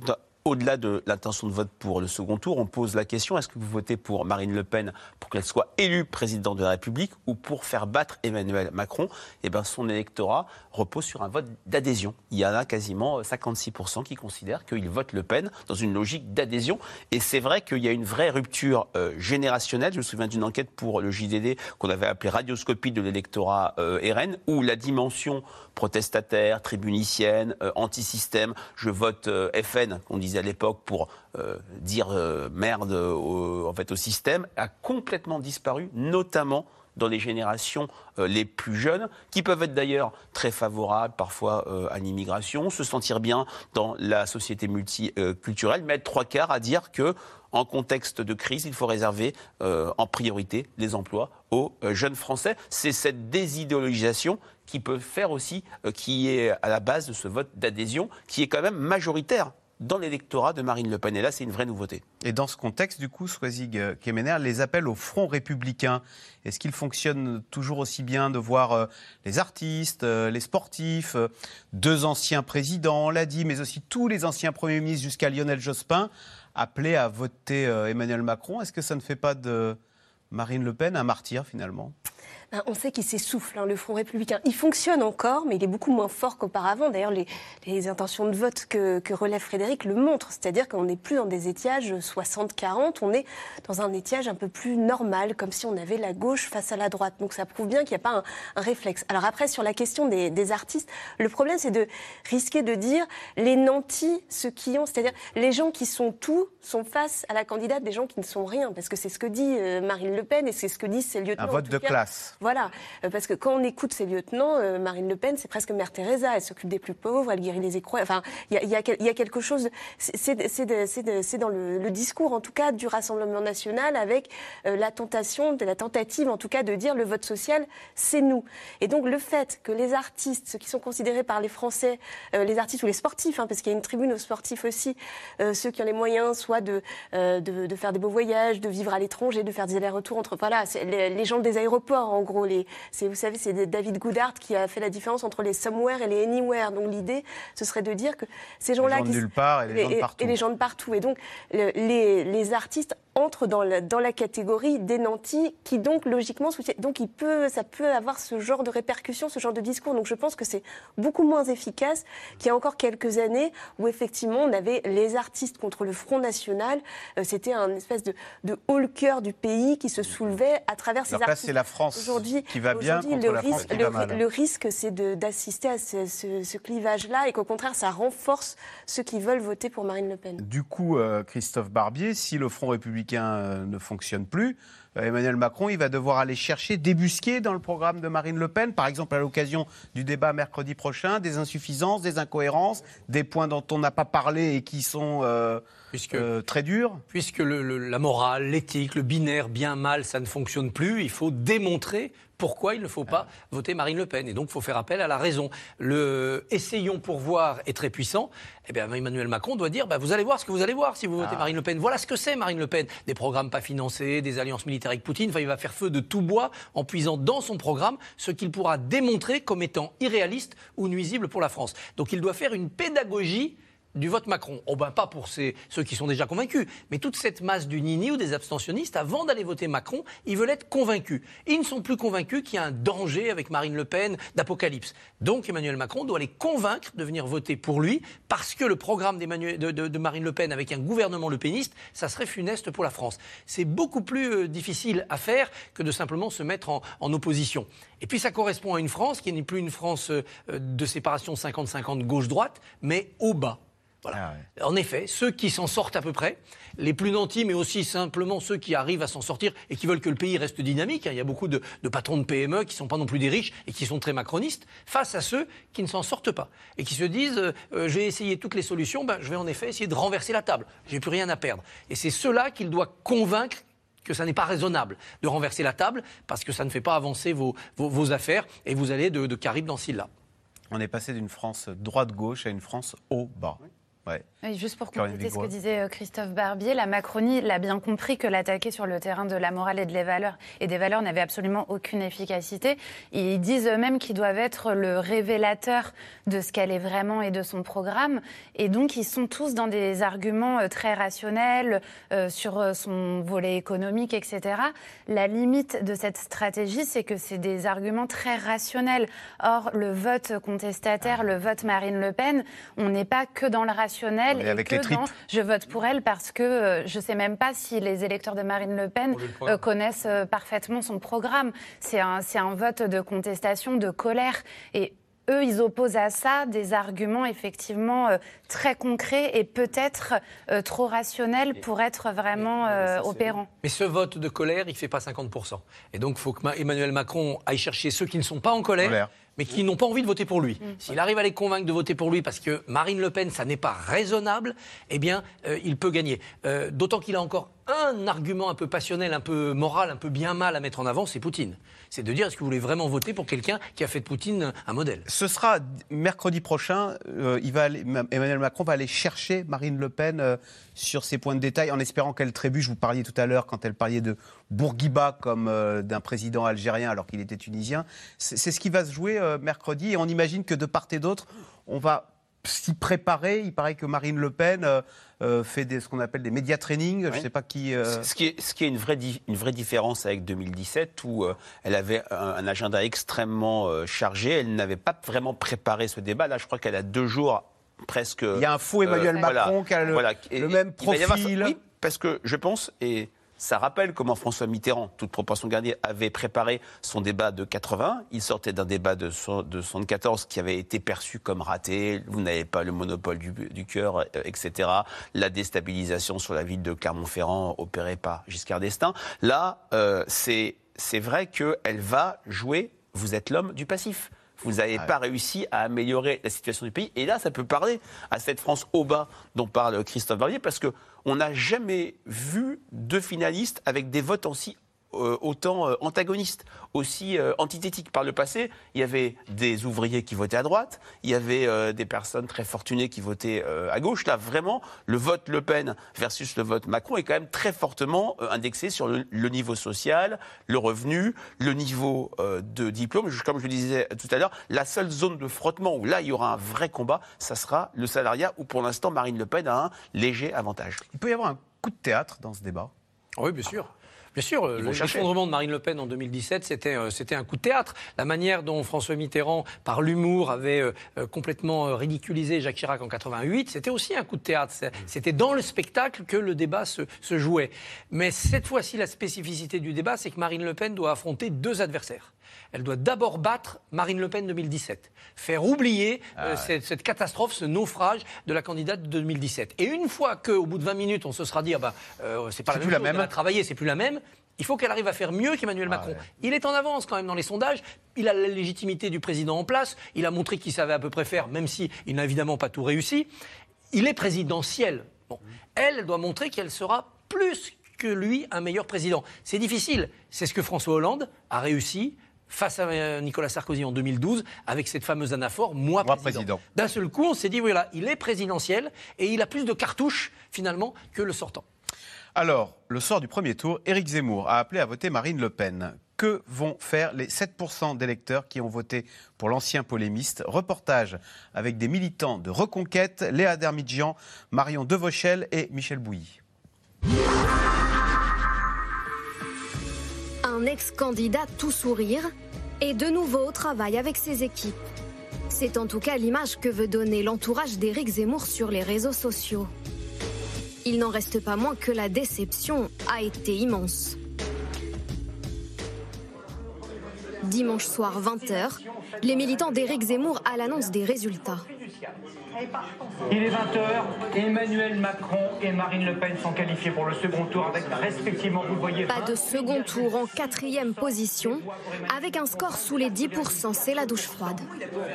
au-delà de l'intention de vote pour le second tour, on pose la question est-ce que vous votez pour Marine Le Pen pour qu'elle soit élue présidente de la République ou pour faire battre Emmanuel Macron? Eh bien, son électorat repose sur un vote d'adhésion. Il y en a quasiment 56% qui considèrent qu'ils votent Le Pen dans une logique d'adhésion. Et c'est vrai qu'il y a une vraie rupture euh, générationnelle. Je me souviens d'une enquête pour le JDD qu'on avait appelée radioscopie de l'électorat euh, RN, où la dimension protestataire, tribunicienne, euh, anti-système, je vote FN, qu'on disait à l'époque pour euh, dire euh, merde au, en fait, au système, a complètement disparu, notamment dans les générations euh, les plus jeunes, qui peuvent être d'ailleurs très favorables parfois euh, à l'immigration, se sentir bien dans la société multiculturelle, mais être trois quarts à dire que en contexte de crise, il faut réserver euh, en priorité les emplois aux jeunes Français. C'est cette désidéologisation qui peut faire aussi, qui est à la base de ce vote d'adhésion, qui est quand même majoritaire dans l'électorat de Marine Le Pen. Et là, c'est une vraie nouveauté. Et dans ce contexte, du coup, Swazig Kemener, les appels au front républicain, est-ce qu'ils fonctionnent toujours aussi bien de voir euh, les artistes, euh, les sportifs, euh, deux anciens présidents, on l'a dit, mais aussi tous les anciens premiers ministres jusqu'à Lionel Jospin, appelés à voter Emmanuel Macron? Est-ce que ça ne fait pas de Marine Le Pen un martyr finalement? Ben, on sait qu'il s'essouffle, hein, le Front républicain. Il fonctionne encore, mais il est beaucoup moins fort qu'auparavant. D'ailleurs, les, intentions de vote que, relève Frédéric le montrent. C'est-à-dire qu'on n'est plus dans des étiages 60-40, on est dans un étiage un peu plus normal, comme si on avait la gauche face à la droite. Donc ça prouve bien qu'il n'y a pas un, réflexe. Alors après, sur la question des, artistes, le problème, c'est de risquer de dire les nantis, ceux qui ont, c'est-à-dire les gens qui sont tout, sont face à la candidate des gens qui ne sont rien. Parce que c'est ce que dit euh, Marine Le Pen et c'est ce que disent ses lieutenants. Un vote de classe. Voilà, euh, parce que quand on écoute ses lieutenants, euh, Marine Le Pen, c'est presque Mère Teresa. Elle s'occupe des plus pauvres, elle guérit les écroix. Enfin, il y, a, quelque chose. C'est dans le, discours, en tout cas, du Rassemblement national, avec euh, la tentation, la tentative, en tout cas, de dire le vote social, c'est nous. Et donc le fait que les artistes, ceux qui sont considérés par les Français, les artistes ou les sportifs, hein, parce qu'il y a une tribune aux sportifs aussi, ceux qui ont les moyens, soit de, de, faire des beaux voyages, de vivre à l'étranger, de faire des allers-retours entre, voilà, les, les gens des aéroports, en gros, les, vous savez, c'est David Goodhart qui a fait la différence entre les somewhere et les anywhere. Donc l'idée, ce serait de dire que ces gens-là... Les gens de nulle part et les, gens de partout. Et les gens de partout. Et donc, les, les artistes entre dans la, dans la catégorie des nantis qui donc logiquement donc il peut ça peut avoir ce genre de répercussions ce genre de discours. Donc je pense que c'est beaucoup moins efficace qu'il y a encore quelques années où effectivement on avait les artistes contre le Front National. Euh, c'était un espèce de, de haut cœur du pays qui se soulevait à travers ces artistes. c'est la France aujourd'hui qui va bien contre le la risque, France qui va mal. le risque c'est d'assister à ce, ce, clivage là et qu'au contraire ça renforce ceux qui veulent voter pour Marine Le Pen. Du coup euh, Christophe Barbier si le Front républicain euh, ne fonctionne plus, euh, Emmanuel Macron, il va devoir aller chercher, débusquer dans le programme de Marine Le Pen, par exemple à l'occasion du débat mercredi prochain, des insuffisances, des incohérences, des points dont on n'a pas parlé et qui sont euh, très durs. Puisque la morale, l'éthique, le binaire bien-mal, ça ne fonctionne plus, il faut démontrer pourquoi il ne faut pas voter Marine Le Pen. Et donc, il faut faire appel à la raison. Le essayons pour voir est très puissant. Eh bien, Emmanuel Macron doit dire bah, vous allez voir ce que vous allez voir si vous votez ah. Marine Le Pen. Voilà ce que c'est Marine Le Pen. Des programmes pas financés, des alliances militaires avec Poutine. Enfin, il va faire feu de tout bois en puisant dans son programme ce qu'il pourra démontrer comme étant irréaliste ou nuisible pour la France. Donc, il doit faire une pédagogie du vote Macron. Oh ben pas pour ceux qui sont déjà convaincus, mais toute cette masse du Nini ou des abstentionnistes, avant d'aller voter Macron, ils veulent être convaincus. Ils ne sont plus convaincus qu'il y a un danger avec Marine Le Pen d'apocalypse. Donc Emmanuel Macron doit les convaincre de venir voter pour lui, parce que le programme de, Marine Le Pen avec un gouvernement le péniste, ça serait funeste pour la France. C'est beaucoup plus euh, difficile à faire que de simplement se mettre en, en opposition. Et puis ça correspond à une France qui n'est plus une France euh, de séparation 50-50 gauche-droite, mais au bas. Voilà. Ah en effet, ceux qui s'en sortent à peu près, les plus nantis, mais aussi simplement ceux qui arrivent à s'en sortir et qui veulent que le pays reste dynamique. Hein. Il y a beaucoup de, patrons de PME qui ne sont pas non plus des riches et qui sont très macronistes, face à ceux qui ne s'en sortent pas et qui se disent euh, euh, j'ai essayé toutes les solutions, ben, je vais en effet essayer de renverser la table. J'ai plus rien à perdre. Et c'est ceux-là qu'il doit convaincre que ça n'est pas raisonnable de renverser la table parce que ça ne fait pas avancer vos, affaires et vous allez de, de Caribe dans Silla. On est passé d'une France droite-gauche à une France haut-bas Right. Juste pour compléter ce que disait euh, Christophe Barbier, la Macronie l'a bien compris que l'attaquer sur le terrain de la morale et, de les valeurs, et des valeurs n'avait absolument aucune efficacité. Ils disent eux-mêmes qu'ils doivent être le révélateur de ce qu'elle est vraiment et de son programme. Et donc, ils sont tous dans des arguments euh, très rationnels euh, sur son volet économique, etc. La limite de cette stratégie, c'est que c'est des arguments très rationnels. Or, le vote contestataire, le vote Marine Le Pen, on n'est pas que dans le rationnel et, avec les je vote pour elle parce que euh, je ne sais même pas si les électeurs de Marine Le Pen euh, connaissent euh, parfaitement son programme. C'est un, un vote de contestation, de colère. Et eux, ils opposent à ça des arguments effectivement euh, très concrets et peut-être euh, trop rationnels pour être vraiment euh, opérants. Mais ce vote de colère, il ne fait pas 50%. Et donc, il faut que Ma- Emmanuel Macron aille chercher ceux qui ne sont pas en colère, Colère. Mais qui n'ont pas envie de voter pour lui. S'il arrive à les convaincre de voter pour lui parce que Marine Le Pen, ça n'est pas raisonnable, eh bien, euh, il peut gagner. Euh, D'autant qu'il a encore un argument un peu passionnel, un peu moral, un peu bien mal à mettre en avant, c'est Poutine. C'est de dire, est-ce que vous voulez vraiment voter pour quelqu'un qui a fait de Poutine un modèle? Ce sera mercredi prochain. euh, Emmanuel Macron va aller chercher Marine Le Pen euh, sur ces points de détail, en espérant qu'elle trébuche. Vous parliez tout à l'heure quand elle parlait de Bourguiba comme euh, d'un président algérien alors qu'il était tunisien. C'est ce qui va se jouer mercredi, et on imagine que de part et d'autre, on va s'y préparer. Il paraît que Marine Le Pen euh, fait des, ce qu'on appelle des média training. Je ne sais pas qui. euh, Ce qui est, ce qui est une, vraie une vraie différence avec 2017, où euh, elle avait un, un agenda extrêmement chargé. Elle n'avait pas vraiment préparé ce débat. Là, je crois qu'elle a deux jours presque. Il y a un faux Emmanuel Macron qui a le- le même il va y avoir profil. Oui, parce que je pense, et ça rappelle comment François Mitterrand, toute proportion gardée, avait préparé son débat de 80. Il sortait d'un débat de, so- de 74 qui avait été perçu comme raté. Vous n'avez pas le monopole du, cœur, euh, etc. La déstabilisation sur la ville de Clermont-Ferrand opérée par Giscard d'Estaing. Là, euh, c'est vrai qu'elle va jouer. Vous êtes l'homme du passif. Vous n'avez pas réussi à améliorer la situation du pays. Et là, ça peut parler à cette France au bas dont parle Christophe Barbier, parce qu'on n'a jamais vu deux finalistes avec des votes aussi autant euh, antagonistes, aussi euh, antithétiques. Par le passé, il y avait des ouvriers qui votaient à droite, il y avait euh, des personnes très fortunées qui votaient euh, à gauche. Là, vraiment, le vote Le Pen versus le vote Macron est quand même très fortement euh, indexé sur le, niveau social, le revenu, le niveau euh, de diplôme. Comme je le disais tout à l'heure, la seule zone de frottement où là, il y aura un vrai combat, ça sera le salariat, où pour l'instant, Marine Le Pen a un léger avantage. Il peut y avoir un coup de théâtre dans ce débat? Oui, bien sûr. Bien sûr, chercher. l'effondrement de Marine Le Pen en 2017, c'était euh, c'était un coup de théâtre. La manière dont François Mitterrand, par l'humour, avait euh, euh, complètement euh, ridiculisé Jacques Chirac en 88, c'était aussi un coup de théâtre. C'est- C'était dans le spectacle que le débat se, se jouait. Mais cette fois-ci, la spécificité du débat, c'est que Marine Le Pen doit affronter deux adversaires. Elle doit d'abord battre Marine Le Pen 2017, faire oublier euh, cette, cette catastrophe, ce naufrage de la candidate de 2017. Et une fois qu'au bout de 20 minutes, on se sera dit, ah ben, euh, c'est pas la plus même la chose, même. elle a travaillé, c'est plus la même. Il faut qu'elle arrive à faire mieux qu'Emmanuel Macron. Il est en avance quand même dans les sondages. Il a la légitimité du président en place. Il a montré qu'il savait à peu près faire, même si il n'a évidemment pas tout réussi. Il est présidentiel. Bon. Elle, elle doit montrer qu'elle sera plus que lui un meilleur président. C'est difficile. C'est ce que François Hollande a réussi face à euh, Nicolas Sarkozy en 2012 avec cette fameuse anaphore moi, président. président. D'un seul coup, on s'est dit voilà, il est présidentiel et il a plus de cartouches finalement que le sortant. Alors, le sort du premier tour, Éric Zemmour a appelé à voter Marine Le Pen. Que vont faire les 7% d'électeurs qui ont voté pour l'ancien polémiste? Reportage avec des militants de Reconquête, Léa Dermidjian, Marion Devauchel et Michel Bouilly. Ex-candidat tout sourire et de nouveau au travail avec ses équipes. C'est en tout cas l'image que veut donner l'entourage d'Éric Zemmour sur les réseaux sociaux. Il n'en reste pas moins que la déception a été immense. Dimanche soir 20h, les militants d'Éric Zemmour à l'annonce des résultats. Il est 20h, Emmanuel Macron et Marine Le Pen sont qualifiés pour le second tour avec respectivement, vous le voyez, Pas de second tour en quatrième position, avec un score sous les 10%, c'est la douche froide.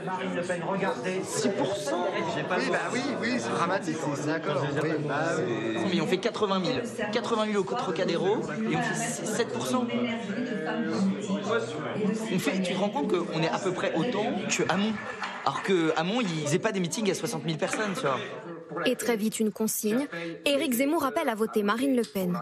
Marine Le Pen, regardez, 6%. Oui, bah oui, oui, c'est dramatique, c'est d'accord. Oui, bah oui. Mais on fait 80 000. 80 000 au Trocadéro et on fait 7%. On fait, tu te rends compte qu'on est à peu près autant que Hamon. Alors que Hamon, ils faisaient pas des meetings à 60 000 personnes, tu vois. Et très vite une consigne, Éric Zemmour appelle à voter Marine Le Pen.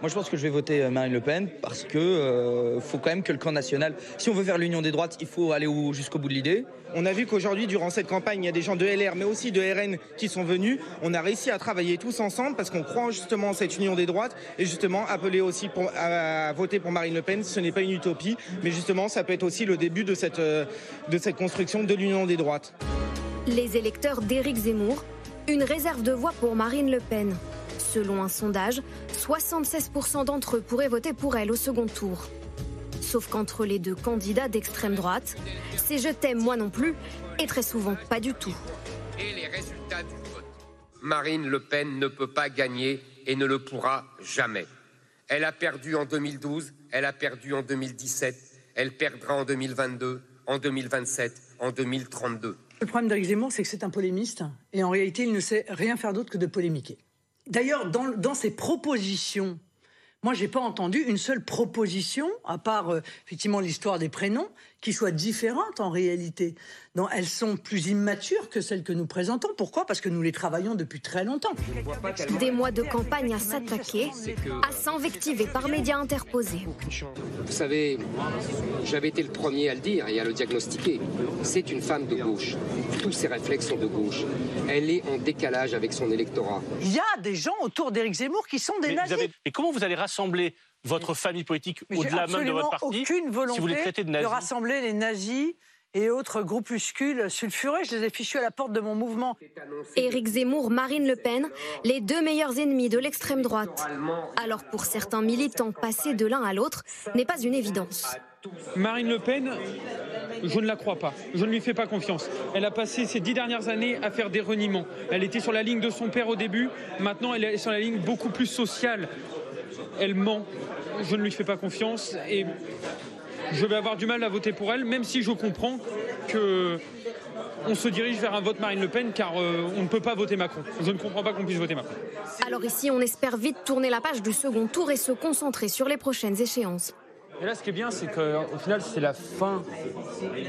Moi, je pense que je vais voter euh, Marine Le Pen parce que euh, faut quand même que le camp national, si on veut faire l'union des droites, il faut aller au- jusqu'au bout de l'idée. On a vu qu'aujourd'hui, durant cette campagne, il y a des gens de LR, mais aussi de RN qui sont venus. On a réussi à travailler tous ensemble parce qu'on croit justement en cette union des droites et justement appeler aussi pour, à, voter pour Marine Le Pen. Ce n'est pas une utopie, mais justement, ça peut être aussi le début de cette, euh, de cette construction de l'union des droites. Les électeurs d'Éric Zemmour, une réserve de voix pour Marine Le Pen. Selon un sondage, 76% d'entre eux pourraient voter pour elle au second tour. Sauf qu'entre les deux candidats d'extrême droite, c'est je t'aime moi non plus et très souvent pas du tout. Et les résultats du vote. Marine Le Pen ne peut pas gagner et ne le pourra jamais. Elle a perdu en 2012, elle a perdu en 2017, elle perdra en 2022, en 2027, en 2032. Le problème d'Éric Zemmour, c'est que c'est un polémiste et en réalité, il ne sait rien faire d'autre que de polémiquer. D'ailleurs, dans, ses propositions moi, j'ai pas entendu une seule proposition, à part euh, effectivement l'histoire des prénoms, qui soit différente en réalité. Non, elles sont plus immatures que celles que nous présentons. Pourquoi? Parce que nous les travaillons depuis très longtemps. Des mois de campagne à s'attaquer, à s'invectiver par médias interposés. Vous savez, j'avais été le premier à le dire et à le diagnostiquer. C'est une femme de gauche. Tous ses réflexes sont de gauche. Elle est en décalage avec son électorat. Il y a des gens autour d'Éric Zemmour qui sont des nazis. avez- et comment vous allez rassembler votre famille politique au-delà même de votre absolument parti aucune volonté si vous les traitez de nazis rassembler les nazis et autres groupuscules sulfurés. Je les ai fichus à la porte de mon mouvement. Éric Zemmour, Marine Le Pen, les deux meilleurs ennemis de l'extrême droite. Alors pour certains militants, passer de l'un à l'autre n'est pas une évidence. Marine Le Pen, je ne la crois pas. Je ne lui fais pas confiance. Elle a passé ces dix dernières années à faire des reniements. Elle était sur la ligne de son père au début. Maintenant, elle est sur la ligne beaucoup plus sociale. Elle ment. Je ne lui fais pas confiance et je vais avoir du mal à voter pour elle, même si je comprends que on se dirige vers un vote Marine Le Pen car euh, on ne peut pas voter Macron. Je ne comprends pas qu'on puisse voter Macron. Alors ici, on espère vite tourner la page du second tour et se concentrer sur les prochaines échéances. Et là, ce qui est bien, c'est qu'au final, c'est la fin.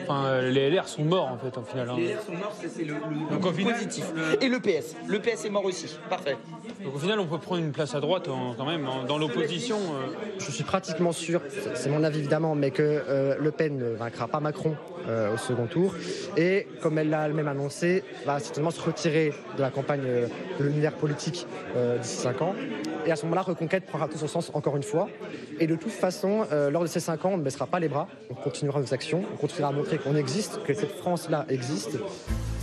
Enfin, les LR sont morts, en fait, au final. hein. Les LR sont morts, c'est le, le- Donc, au le final, positif. Et le PS. Le PS est mort aussi. Parfait. Donc au final, on peut prendre une place à droite hein, quand même, hein, dans l'opposition. euh. Je suis pratiquement sûr, c'est- c'est mon avis évidemment, mais que euh, Le Pen ne vaincra pas Macron euh, au second tour. Et comme elle l'a elle-même annoncé, va certainement se retirer de la campagne euh, de l'univers politique euh, d'ici 5 ans. Et à ce moment-là, Reconquête prendra tout son sens encore une fois. Et de toute façon, lors de ces 5 ans, on ne baissera pas les bras, on continuera nos actions, on continuera à montrer qu'on existe, que cette France-là existe.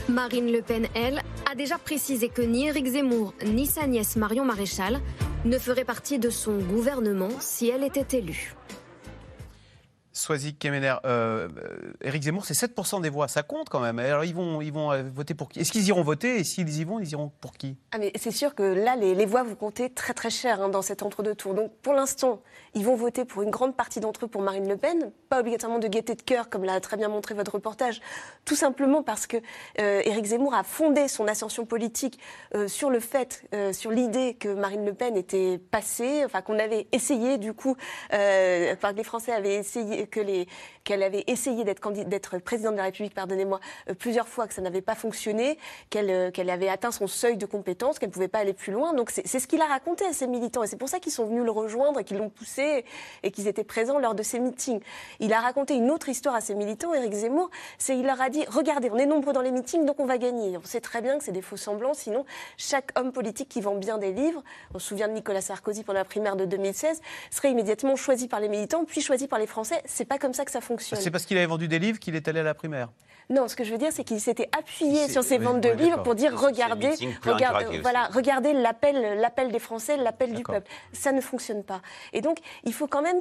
Marine Le Pen, elle, a déjà précisé que ni Éric Zemmour ni sa nièce Marion Maréchal ne feraient partie de son gouvernement si elle était élue. Soisy Kemener, euh, euh, Éric Zemmour, c'est 7% des voix, ça compte quand même. Alors ils vont, ils vont euh, voter pour qui? Est-ce qu'ils iront voter? Et s'ils y vont, ils iront pour qui? Ah c'est sûr que là, les, voix vont compter très très cher hein, dans cet entre-deux-tours. Donc pour l'instant, ils vont voter pour une grande partie d'entre eux pour Marine Le Pen, pas obligatoirement de gaieté de cœur, comme l'a très bien montré votre reportage, tout simplement parce que euh, Éric Zemmour a fondé son ascension politique sur le fait, sur l'idée que Marine Le Pen était passée, enfin qu'on avait essayé du coup, enfin que les Français avaient essayé, qu'elle avait essayé d'être présidente de la République, pardonnez-moi, euh, plusieurs fois, que ça n'avait pas fonctionné, qu'elle euh, avait atteint son seuil de compétence, qu'elle ne pouvait pas aller plus loin. Donc c'est ce qu'il a raconté à ses militants et c'est pour ça qu'ils sont venus le rejoindre qu'ils l'ont poussé et qu'ils étaient présents lors de ses meetings. Il a raconté une autre histoire à ses militants, Éric Zemmour, c'est il leur a dit regardez, on est nombreux dans les meetings, donc on va gagner. On sait très bien que c'est des faux semblants, sinon chaque homme politique qui vend bien des livres, on se souvient de Nicolas Sarkozy pendant la primaire de 2016, serait immédiatement choisi par les militants, puis choisi par les Français. C'est pas comme ça que ça fonctionne. C'est parce qu'il avait vendu des livres qu'il est allé à la primaire. Non, ce que je veux dire, c'est qu'il s'était appuyé sur ses oui, ventes de oui, livres pour dire regardez, meetings, plein regarde- craqués aussi. voilà, regardez l'appel, l'appel des Français, l'appel du peuple. Ça ne fonctionne pas. Et donc, il faut quand même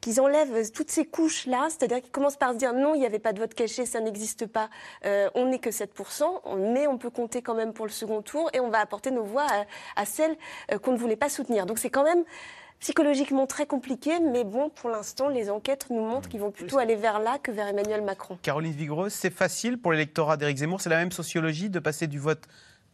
qu'ils enlèvent toutes ces couches-là, c'est-à-dire qu'ils commencent par se dire non, il n'y avait pas de vote caché, ça n'existe pas, euh, on n'est que 7%, mais on peut compter quand même pour le second tour et on va apporter nos voix à, à celles euh, qu'on ne voulait pas soutenir. Donc c'est quand même psychologiquement très compliqué, mais bon, pour l'instant, les enquêtes nous montrent qu'ils vont plutôt aller vers là que vers Emmanuel Macron. Caroline Vigoureuse, c'est facile pour l'électorat d'Éric Zemmour C'est la même sociologie de passer du vote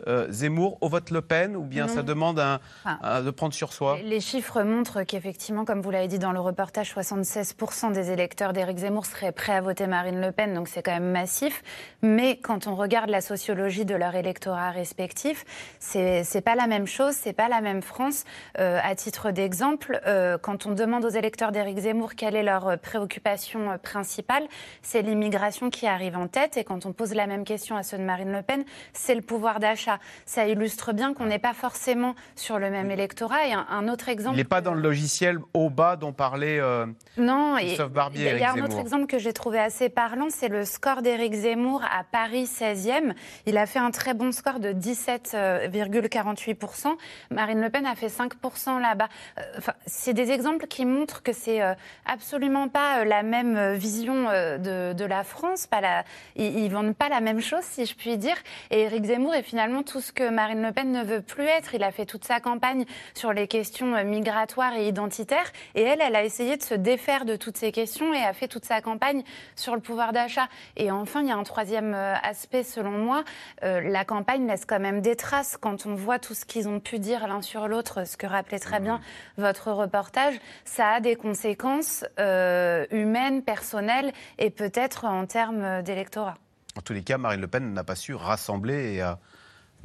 euh, Zemmour au vote Le Pen Ou bien Non. ça demande un- Ah. un- de prendre sur soi? Les chiffres montrent qu'effectivement, comme vous l'avez dit dans le reportage, 76% des électeurs d'Éric Zemmour seraient prêts à voter Marine Le Pen, donc c'est quand même massif. Mais quand on regarde la sociologie de leur électorat respectif, c'est pas la même chose, c'est pas la même France. Euh, à titre d'exemple, euh, quand on demande aux électeurs d'Éric Zemmour quelle est leur préoccupation euh, principale, c'est l'immigration qui arrive en tête. Et quand on pose la même question à ceux de Marine Le Pen, c'est le pouvoir d'achat d'achat. Ça illustre bien qu'on n'est pas forcément sur le même électorat. Et un, un autre exemple. Il n'est pas dans le logiciel au bas dont parlait euh, Non, et Christophe Barbier. il y a un autre exemple que j'ai trouvé assez parlant, c'est le score d'Éric Zemmour à Paris 16e. Il a fait un très bon score de 17,48%. Marine Le Pen a fait 5% là-bas. Euh, Enfin, c'est des exemples qui montrent que c'est euh, absolument pas euh, la même euh, vision euh, de, de la France. Pas la, ils, ils vendent pas la même chose, si je puis dire. Et Éric Zemmour est finalement tout ce que Marine Le Pen ne veut plus être. Il a fait toute sa campagne sur les questions euh, migratoires et identitaires. Et elle, elle a essayé de se défaire de toutes ces questions et a fait toute sa campagne sur le pouvoir d'achat. Et enfin, il y a un troisième euh, aspect, selon moi. Euh, la campagne laisse quand même des traces quand on voit tout ce qu'ils ont pu dire l'un sur l'autre, ce que rappelait très bien votre reportage. Ça a des conséquences euh, humaines, personnelles et peut-être en termes d'électorat. En tous les cas, Marine Le Pen n'a pas su rassembler et euh,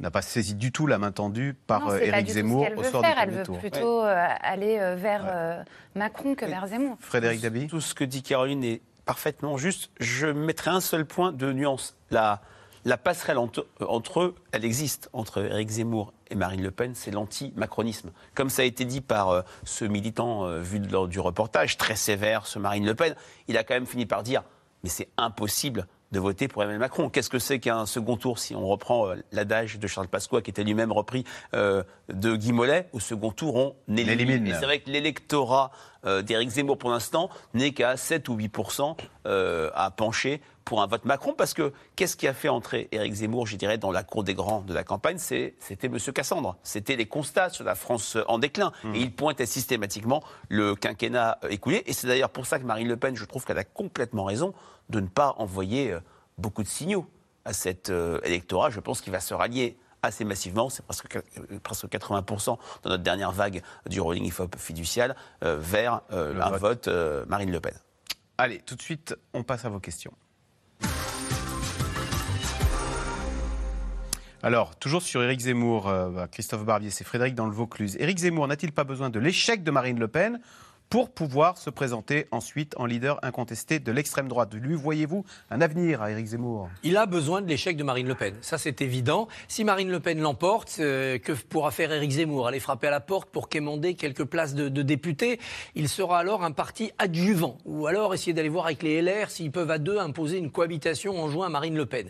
n'a pas saisi du tout la main tendue par Non, euh, Éric Zemmour au veut soir faire. du Elle premier veut tour. plutôt euh, aller euh, vers Macron que vers Zemmour. Frédéric Dabi Tout ce que dit Caroline est parfaitement juste. Je mettrai un seul point de nuance. La, la passerelle entre, entre eux, elle existe entre Éric Zemmour et Marine Le Pen, c'est l'anti-macronisme. Comme ça a été dit par euh, ce militant euh, vu lors du reportage, très sévère, ce Marine Le Pen, il a quand même fini par dire mais c'est impossible de voter pour Emmanuel Macron. Qu'est-ce que c'est qu'un second tour si on reprend euh, l'adage de Charles Pasqua qui était lui-même repris euh, de Guy Mollet? Au second tour, on élimine. élimine. Et c'est vrai que l'électorat euh, d'Éric Zemmour pour l'instant n'est qu'à 7 ou 8% euh, à pencher pour un vote Macron parce que qu'est-ce qui a fait entrer Éric Zemmour, je dirais, dans la cour des grands de la campagne? C'était M. Cassandre. C'était les constats sur la France en déclin. Et il pointait systématiquement le quinquennat écoulé. Et c'est d'ailleurs pour ça que Marine Le Pen, je trouve qu'elle a complètement raison de ne pas envoyer euh, beaucoup de signaux à cet euh, électorat. Je pense qu'il va se rallier assez massivement, c'est presque, euh, presque 80% dans notre dernière vague du rolling IFOP fiducial, euh, vers euh, un vote. vote euh, Marine Le Pen. Allez, tout de suite, on passe à vos questions. Alors, toujours sur Éric Zemmour, bah, Christophe Barbier, c'est Frédéric dans le Vaucluse. Éric Zemmour n'a-t-il pas besoin de l'échec de Marine Le Pen? Pour pouvoir se présenter ensuite en leader incontesté de l'extrême droite Lui, voyez-vous un avenir à Éric Zemmour? Il a besoin de l'échec de Marine Le Pen. Ça, c'est évident. Si Marine Le Pen l'emporte, euh, que pourra faire Éric Zemmour? Aller frapper à la porte pour quémander quelques places de, de députés? Il sera alors un parti adjuvant. Ou alors essayer d'aller voir avec les LR s'ils peuvent à deux imposer une cohabitation en juin à Marine Le Pen.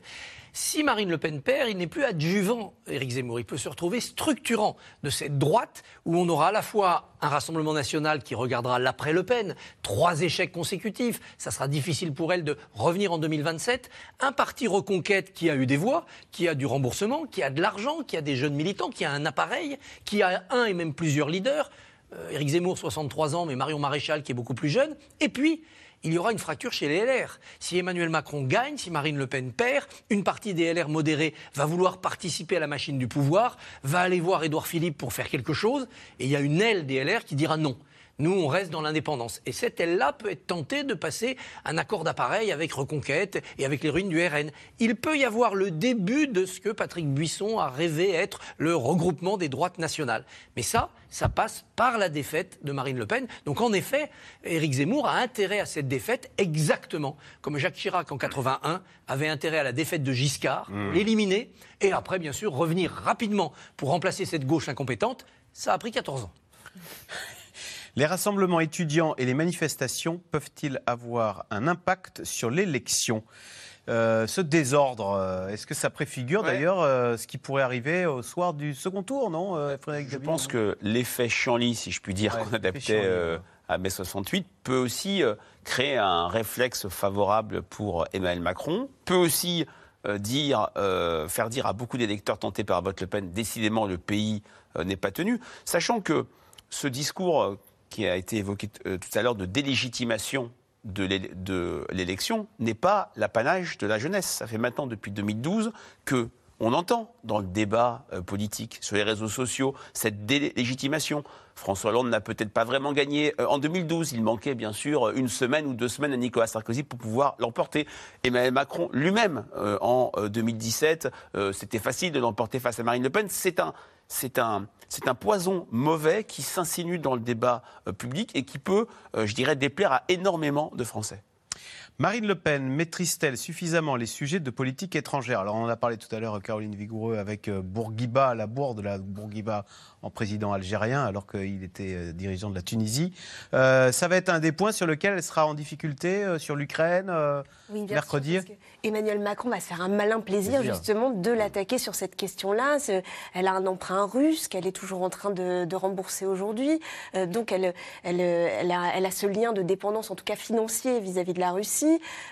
Si Marine Le Pen perd, il n'est plus adjuvant, Éric Zemmour. Il peut se retrouver structurant de cette droite où on aura à la fois un Rassemblement national qui regardera l'après-Le Pen, trois échecs consécutifs, ça sera difficile pour elle de revenir en 2027, un parti reconquête qui a eu des voix, qui a du remboursement, qui a de l'argent, qui a des jeunes militants, qui a un appareil, qui a un et même plusieurs leaders. Euh, Éric Zemmour, 63 ans, mais Marion Maréchal qui est beaucoup plus jeune. Et puis, il y aura une fracture chez les LR. Si Emmanuel Macron gagne, si Marine Le Pen perd, une partie des LR modérés va vouloir participer à la machine du pouvoir, va aller voir Édouard Philippe pour faire quelque chose, et il y a une aile des LR qui dira non. Nous, on reste dans l'indépendance. Et cette aile-là peut être tentée de passer un accord d'appareil avec Reconquête et avec les ruines du RN. Il peut y avoir le début de ce que Patrick Buisson a rêvé être le regroupement des droites nationales. Mais ça, ça passe par la défaite de Marine Le Pen. Donc en effet, Éric Zemmour a intérêt à cette défaite exactement comme Jacques Chirac en 81 avait intérêt à la défaite de Giscard, l'éliminer et après bien sûr revenir rapidement pour remplacer cette gauche incompétente. Ça a pris 14 ans. [LAUGHS] Les rassemblements étudiants et les manifestations peuvent-ils avoir un impact sur l'élection? Euh, ce désordre, euh, est-ce que ça préfigure Ouais. d'ailleurs euh, ce qui pourrait arriver au soir du second tour, non, euh, Frédéric Je pense que l'effet Chanly, si je puis dire, Ouais, qu'on adaptait à mai 68, peut aussi créer un réflexe favorable pour Emmanuel Macron, peut aussi dire, faire dire à beaucoup d'électeurs tentés par vote Le Pen, décidément le pays n'est pas tenu, sachant que ce discours qui a été évoqué euh, tout à l'heure de délégitimation de l'é- de l'élection n'est pas l'apanage de la jeunesse. Ça fait maintenant depuis 2012 que on entend dans le débat euh, politique, sur les réseaux sociaux, cette délégitimation. François Hollande n'a peut-être pas vraiment gagné euh, en 2012. Il manquait bien sûr une semaine ou deux semaines à Nicolas Sarkozy pour pouvoir l'emporter. Emmanuel Macron lui-même, en euh, 2017, euh, c'était facile de l'emporter face à Marine Le Pen. C'est un, c'est un, poison mauvais qui s'insinue dans le débat euh, public et qui peut, euh, je dirais, déplaire à énormément de Français. Marine Le Pen maîtrise-t-elle suffisamment les sujets de politique étrangère? Alors, on en a parlé tout à l'heure, Caroline Vigoureux, avec euh, Bourguiba, la bourde, la Bourguiba en président algérien, alors qu'il était euh, dirigeant de la Tunisie. Euh, ça va être un des points sur lequel elle sera en difficulté euh, sur l'Ukraine euh, Oui, bien mercredi? sûr, Emmanuel Macron va se faire un malin plaisir, Plaisir. justement de l'attaquer sur cette question-là. Elle a un emprunt russe qu'elle est toujours en train de, de rembourser aujourd'hui. Donc elle, elle, elle, a, elle a ce lien de dépendance, en tout cas financier, vis-à-vis de la Russie.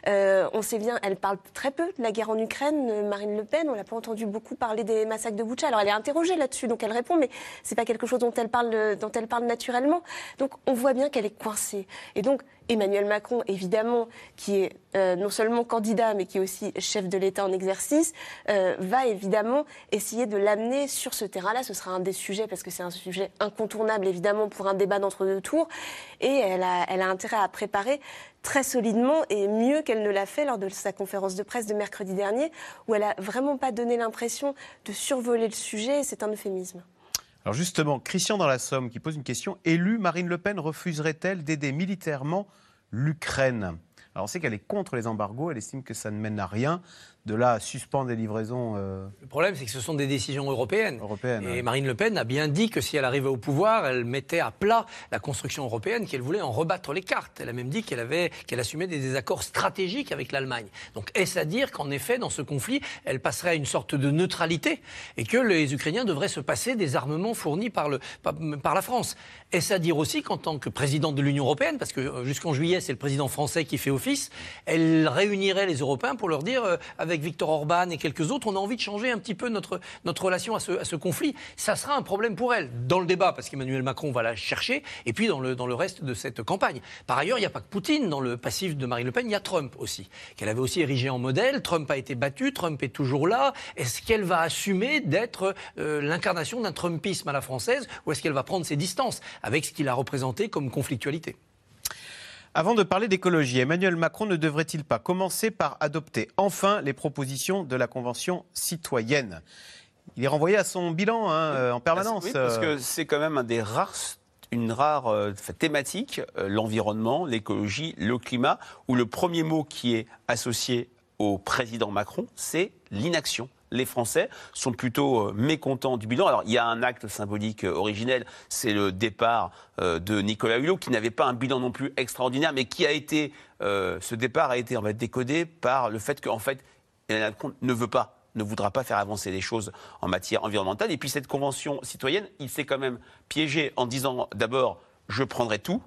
Euh, on sait bien, elle parle très peu de la guerre en Ukraine, euh, Marine Le Pen. On l'a pas entendu beaucoup parler des massacres de Boucha. Alors elle est interrogée là-dessus, donc elle répond, mais c'est pas quelque chose dont elle parle, euh, dont elle parle naturellement. Donc on voit bien qu'elle est coincée. Et donc Emmanuel Macron, évidemment, qui est non seulement candidat, mais qui est aussi chef de l'État en exercice, va évidemment essayer de l'amener sur ce terrain-là. Ce sera un des sujets, parce que c'est un sujet incontournable, évidemment, pour un débat d'entre-deux tours. Et elle a, elle a intérêt à préparer très solidement et mieux qu'elle ne l'a fait lors de sa conférence de presse de mercredi dernier, où elle a vraiment pas donné l'impression de survoler le sujet. et C'est un euphémisme. Alors justement, Christian dans la Somme qui pose une question. Élue, Marine Le Pen refuserait-elle d'aider militairement l'Ukraine? Alors on sait qu'elle est contre les embargos, elle estime que ça ne mène à rien. De là à suspendre les livraisons euh, Le problème, c'est que ce sont des décisions européennes. européennes. Et Marine Le Pen a bien dit que si elle arrivait au pouvoir, elle mettait à plat la construction européenne, qu'elle voulait en rebattre les cartes. Elle a même dit qu'elle avait, qu'elle assumait des désaccords stratégiques avec l'Allemagne. Donc, est-ce à dire qu'en effet, dans ce conflit, elle passerait à une sorte de neutralité et que les Ukrainiens devraient se passer des armements fournis par, le, par, par la France? Est-ce à dire aussi qu'en tant que présidente de l'Union européenne, parce que euh, jusqu'en juillet, c'est le président français qui fait office, elle réunirait les Européens pour leur dire, euh, avec Viktor Orban et quelques autres, on a envie de changer un petit peu notre, notre relation à ce, ce conflit. Ça sera un problème pour elle, dans le débat, parce qu'Emmanuel Macron va la chercher, et puis dans le, dans le reste de cette campagne. Par ailleurs, il n'y a pas que Poutine dans le passif de Marine Le Pen, il y a Trump aussi, qu'elle avait aussi érigé en modèle. Trump a été battu, Trump est toujours là. Est-ce qu'elle va assumer d'être euh, l'incarnation d'un Trumpisme à la française, ou est-ce qu'elle va prendre ses distances avec ce qu'il a représenté comme conflictualité? Avant de parler d'écologie, Emmanuel Macron ne devrait-il pas commencer par adopter enfin les propositions de la Convention citoyenne? Il est renvoyé à son bilan hein, euh, en permanence. Oui, parce euh. que c'est quand même un des rares une rare euh, thématique, euh, l'environnement, l'écologie, le climat, où le premier mot qui est associé au président Macron, c'est l'inaction. Les Français sont plutôt euh, mécontents du bilan. Alors, il y a un acte symbolique euh, originel, c'est le départ euh, de Nicolas Hulot, qui n'avait pas un bilan non plus extraordinaire, mais qui a été, ce départ a été décodé par le fait qu'en fait, Emmanuel Macron ne veut pas ne voudra pas faire avancer les choses en matière environnementale. Et puis cette convention citoyenne, il s'est quand même piégé en disant d'abord je prendrai tout,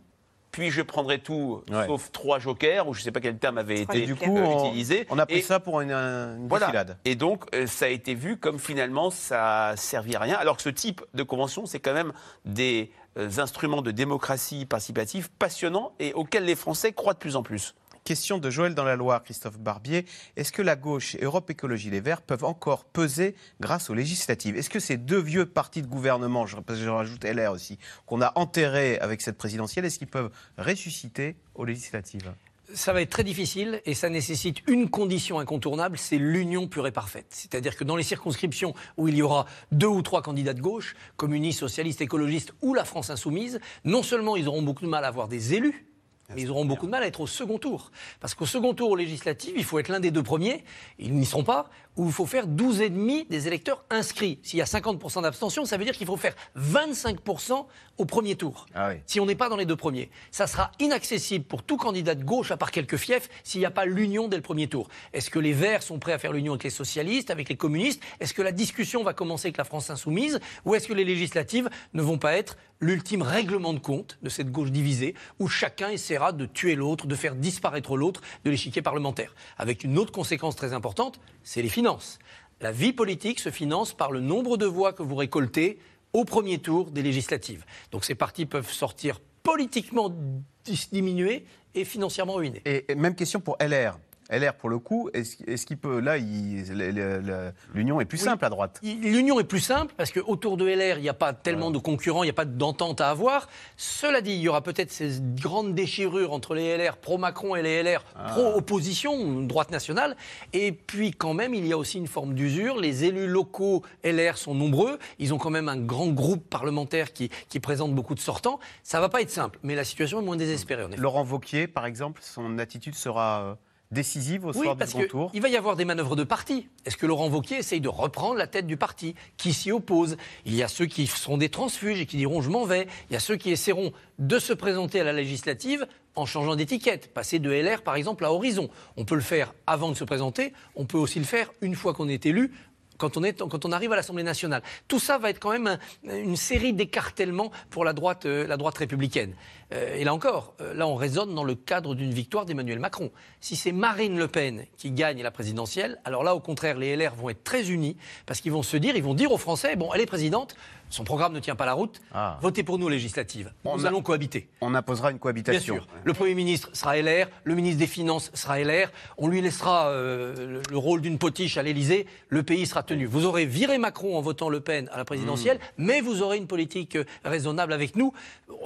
puis je prendrai tout sauf trois jokers, ou je ne sais pas quel terme avait été du coup, euh, on, utilisé. on a pris Et- ça pour une, une voilà. défilade. Et donc, euh, ça a été vu comme finalement ça servait à rien. Alors que ce type de convention, c'est quand même des euh, instruments de démocratie participative passionnants et auxquels les Français croient de plus en plus. Question de Joël dans la Loire, Christophe Barbier. Est-ce que la gauche et Europe Écologie Les Verts peuvent encore peser grâce aux législatives? Est-ce que ces deux vieux partis de gouvernement, je, rajoute LR aussi, qu'on a enterrés avec cette présidentielle, est-ce qu'ils peuvent ressusciter aux législatives? Ça va être très difficile et ça nécessite une condition incontournable, c'est l'union pure et parfaite. C'est-à-dire que dans les circonscriptions où il y aura deux ou trois candidats de gauche, communistes, socialistes, écologistes ou la France insoumise, non seulement ils auront beaucoup de mal à avoir des élus, mais ils auront beaucoup de mal à être au second tour. Parce qu'au second tour aux législatives, il faut être l'un des deux premiers, ils n'y seront pas, ou il faut faire 12,5 des électeurs inscrits. S'il y a 50% d'abstention, ça veut dire qu'il faut faire 25% au premier tour. Si on n'est pas dans les deux premiers. Ça sera inaccessible pour tout candidat de gauche, à part quelques fiefs, s'il n'y a pas l'union dès le premier tour. Est-ce que les Verts sont prêts à faire l'union avec les socialistes, avec les communistes? Est-ce que la discussion va commencer avec la France insoumise? Ou est-ce que les législatives ne vont pas être l'ultime règlement de compte de cette gauche divisée, où chacun de tuer l'autre, de faire disparaître l'autre de l'échiquier parlementaire Avec une autre conséquence très importante, c'est les finances. La vie politique se finance par le nombre de voix que vous récoltez au premier tour des législatives. Donc ces partis peuvent sortir politiquement diminués et financièrement ruinés. Et même question pour LR. LR, pour le coup, est-ce qu'il peut. Là, l'union est plus simple à droite? L'union est plus simple parce qu'autour de LR, il n'y a pas tellement de concurrents, il n'y a pas d'entente à avoir. Cela dit, il y aura peut-être ces grandes déchirures entre les LR pro-Macron et les LR pro-opposition, droite nationale. Et puis quand même, il y a aussi une forme d'usure. Les élus locaux LR sont nombreux. Ils ont quand même un grand groupe parlementaire qui, qui présente beaucoup de sortants. Ça va pas être simple, mais la situation est moins désespérée. En effet. Laurent Vauquier, par exemple, son attitude sera euh, décisive au Oui, soir du parce second tour. qu'il va y avoir des manœuvres de parti. Est-ce que Laurent Wauquiez essaye de reprendre la tête du parti? Qui s'y oppose? Il y a ceux qui seront des transfuges et qui diront je m'en vais. Il y a ceux qui essaieront de se présenter à la législative en changeant d'étiquette, passer de LR par exemple à Horizon. On peut le faire avant de se présenter, on peut aussi le faire une fois qu'on est élu. Quand on, est, quand on arrive à l'Assemblée nationale. Tout ça va être quand même un- une série d'écartèlements pour la droite, euh, la droite républicaine. Euh, et là encore, euh, là on raisonne dans le cadre d'une victoire d'Emmanuel Macron. Si c'est Marine Le Pen qui gagne la présidentielle, alors là au contraire les LR vont être très unis parce qu'ils vont se dire, ils vont dire aux Français, bon elle est présidente, son programme ne tient pas la route, Ah. votez pour nous. On nous a- allons cohabiter. On imposera une Bien cohabitation. sûr. Le Premier ministre sera LR, le ministre des Finances sera LR. On lui laissera euh, le, le rôle d'une potiche à l'Élysée. Le pays sera tenu. Vous aurez viré Macron en votant Le Pen à la présidentielle, mais vous aurez une politique euh, raisonnable avec nous.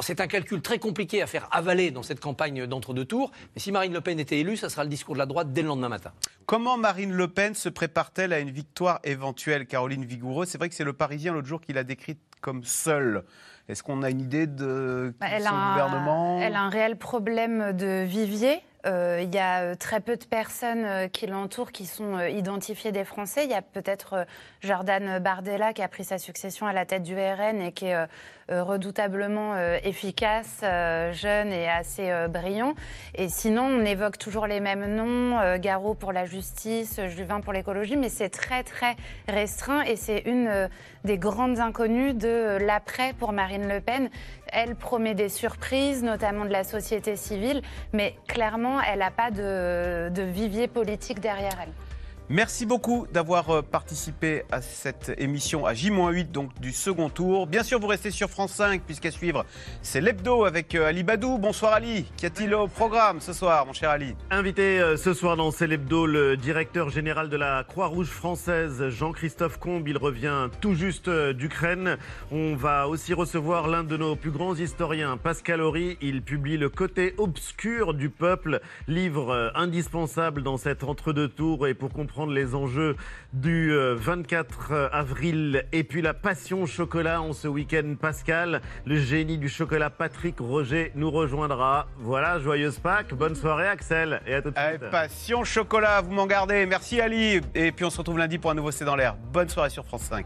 C'est un calcul très compliqué à faire avaler dans cette campagne d'entre-deux tours. Mais si Marine Le Pen était élue, ça sera le discours de la droite dès le lendemain matin. Comment Marine Le Pen se prépare-t-elle à une victoire éventuelle, Caroline Vigoureux? C'est vrai que c'est le Parisien l'autre jour qui l'a décrite comme seule. Est-ce qu'on a une idée de Bah, Elle son a, un, gouvernement elle a un réel problème de vivier. Euh, Il y a euh, très peu de personnes euh, qui l'entourent qui sont identifiées des Français. Il y a peut-être Jordan Bardella qui a pris sa succession à la tête du RN et qui est redoutablement euh, efficace, euh, jeune et assez euh, brillant. Et sinon, on évoque toujours les mêmes noms, euh, Garot pour la justice, Juvin pour l'écologie, mais c'est très très restreint et c'est une euh, des grandes inconnues de euh, l'après pour Marine Le Pen. Elle promet des surprises, notamment de la société civile, mais clairement, elle n'a pas de, de vivier politique derrière elle. Merci beaucoup d'avoir euh, participé à cette émission à J-8 donc du second tour. Bien sûr, vous restez sur France 5 puisqu'à suivre, c'est l'hebdo avec euh, Ali Badou. Bonsoir Ali. Qu'y a-t-il au programme ce soir, mon cher Ali Invité euh, ce soir dans Célébdo, le directeur général de la Croix-Rouge française, Jean-Christophe Combe. Il revient tout juste d'Ukraine. On va aussi recevoir l'un de nos plus grands historiens, Pascal Horry. Il publie Le côté obscur du peuple, livre indispensable dans cet entre-deux tours et pour comprendre les enjeux du euh, 24 avril. Et puis la passion chocolat en ce week-end, Pascal. Le génie du chocolat, Patrick Roger, nous rejoindra. Voilà, joyeuse Pâques. Bonne soirée, Axel. Et à tout de suite. Eh, Passion chocolat, vous m'en gardez. Merci Ali. Et puis on se retrouve lundi pour un nouveau C'est dans l'air. Bonne soirée sur France 5.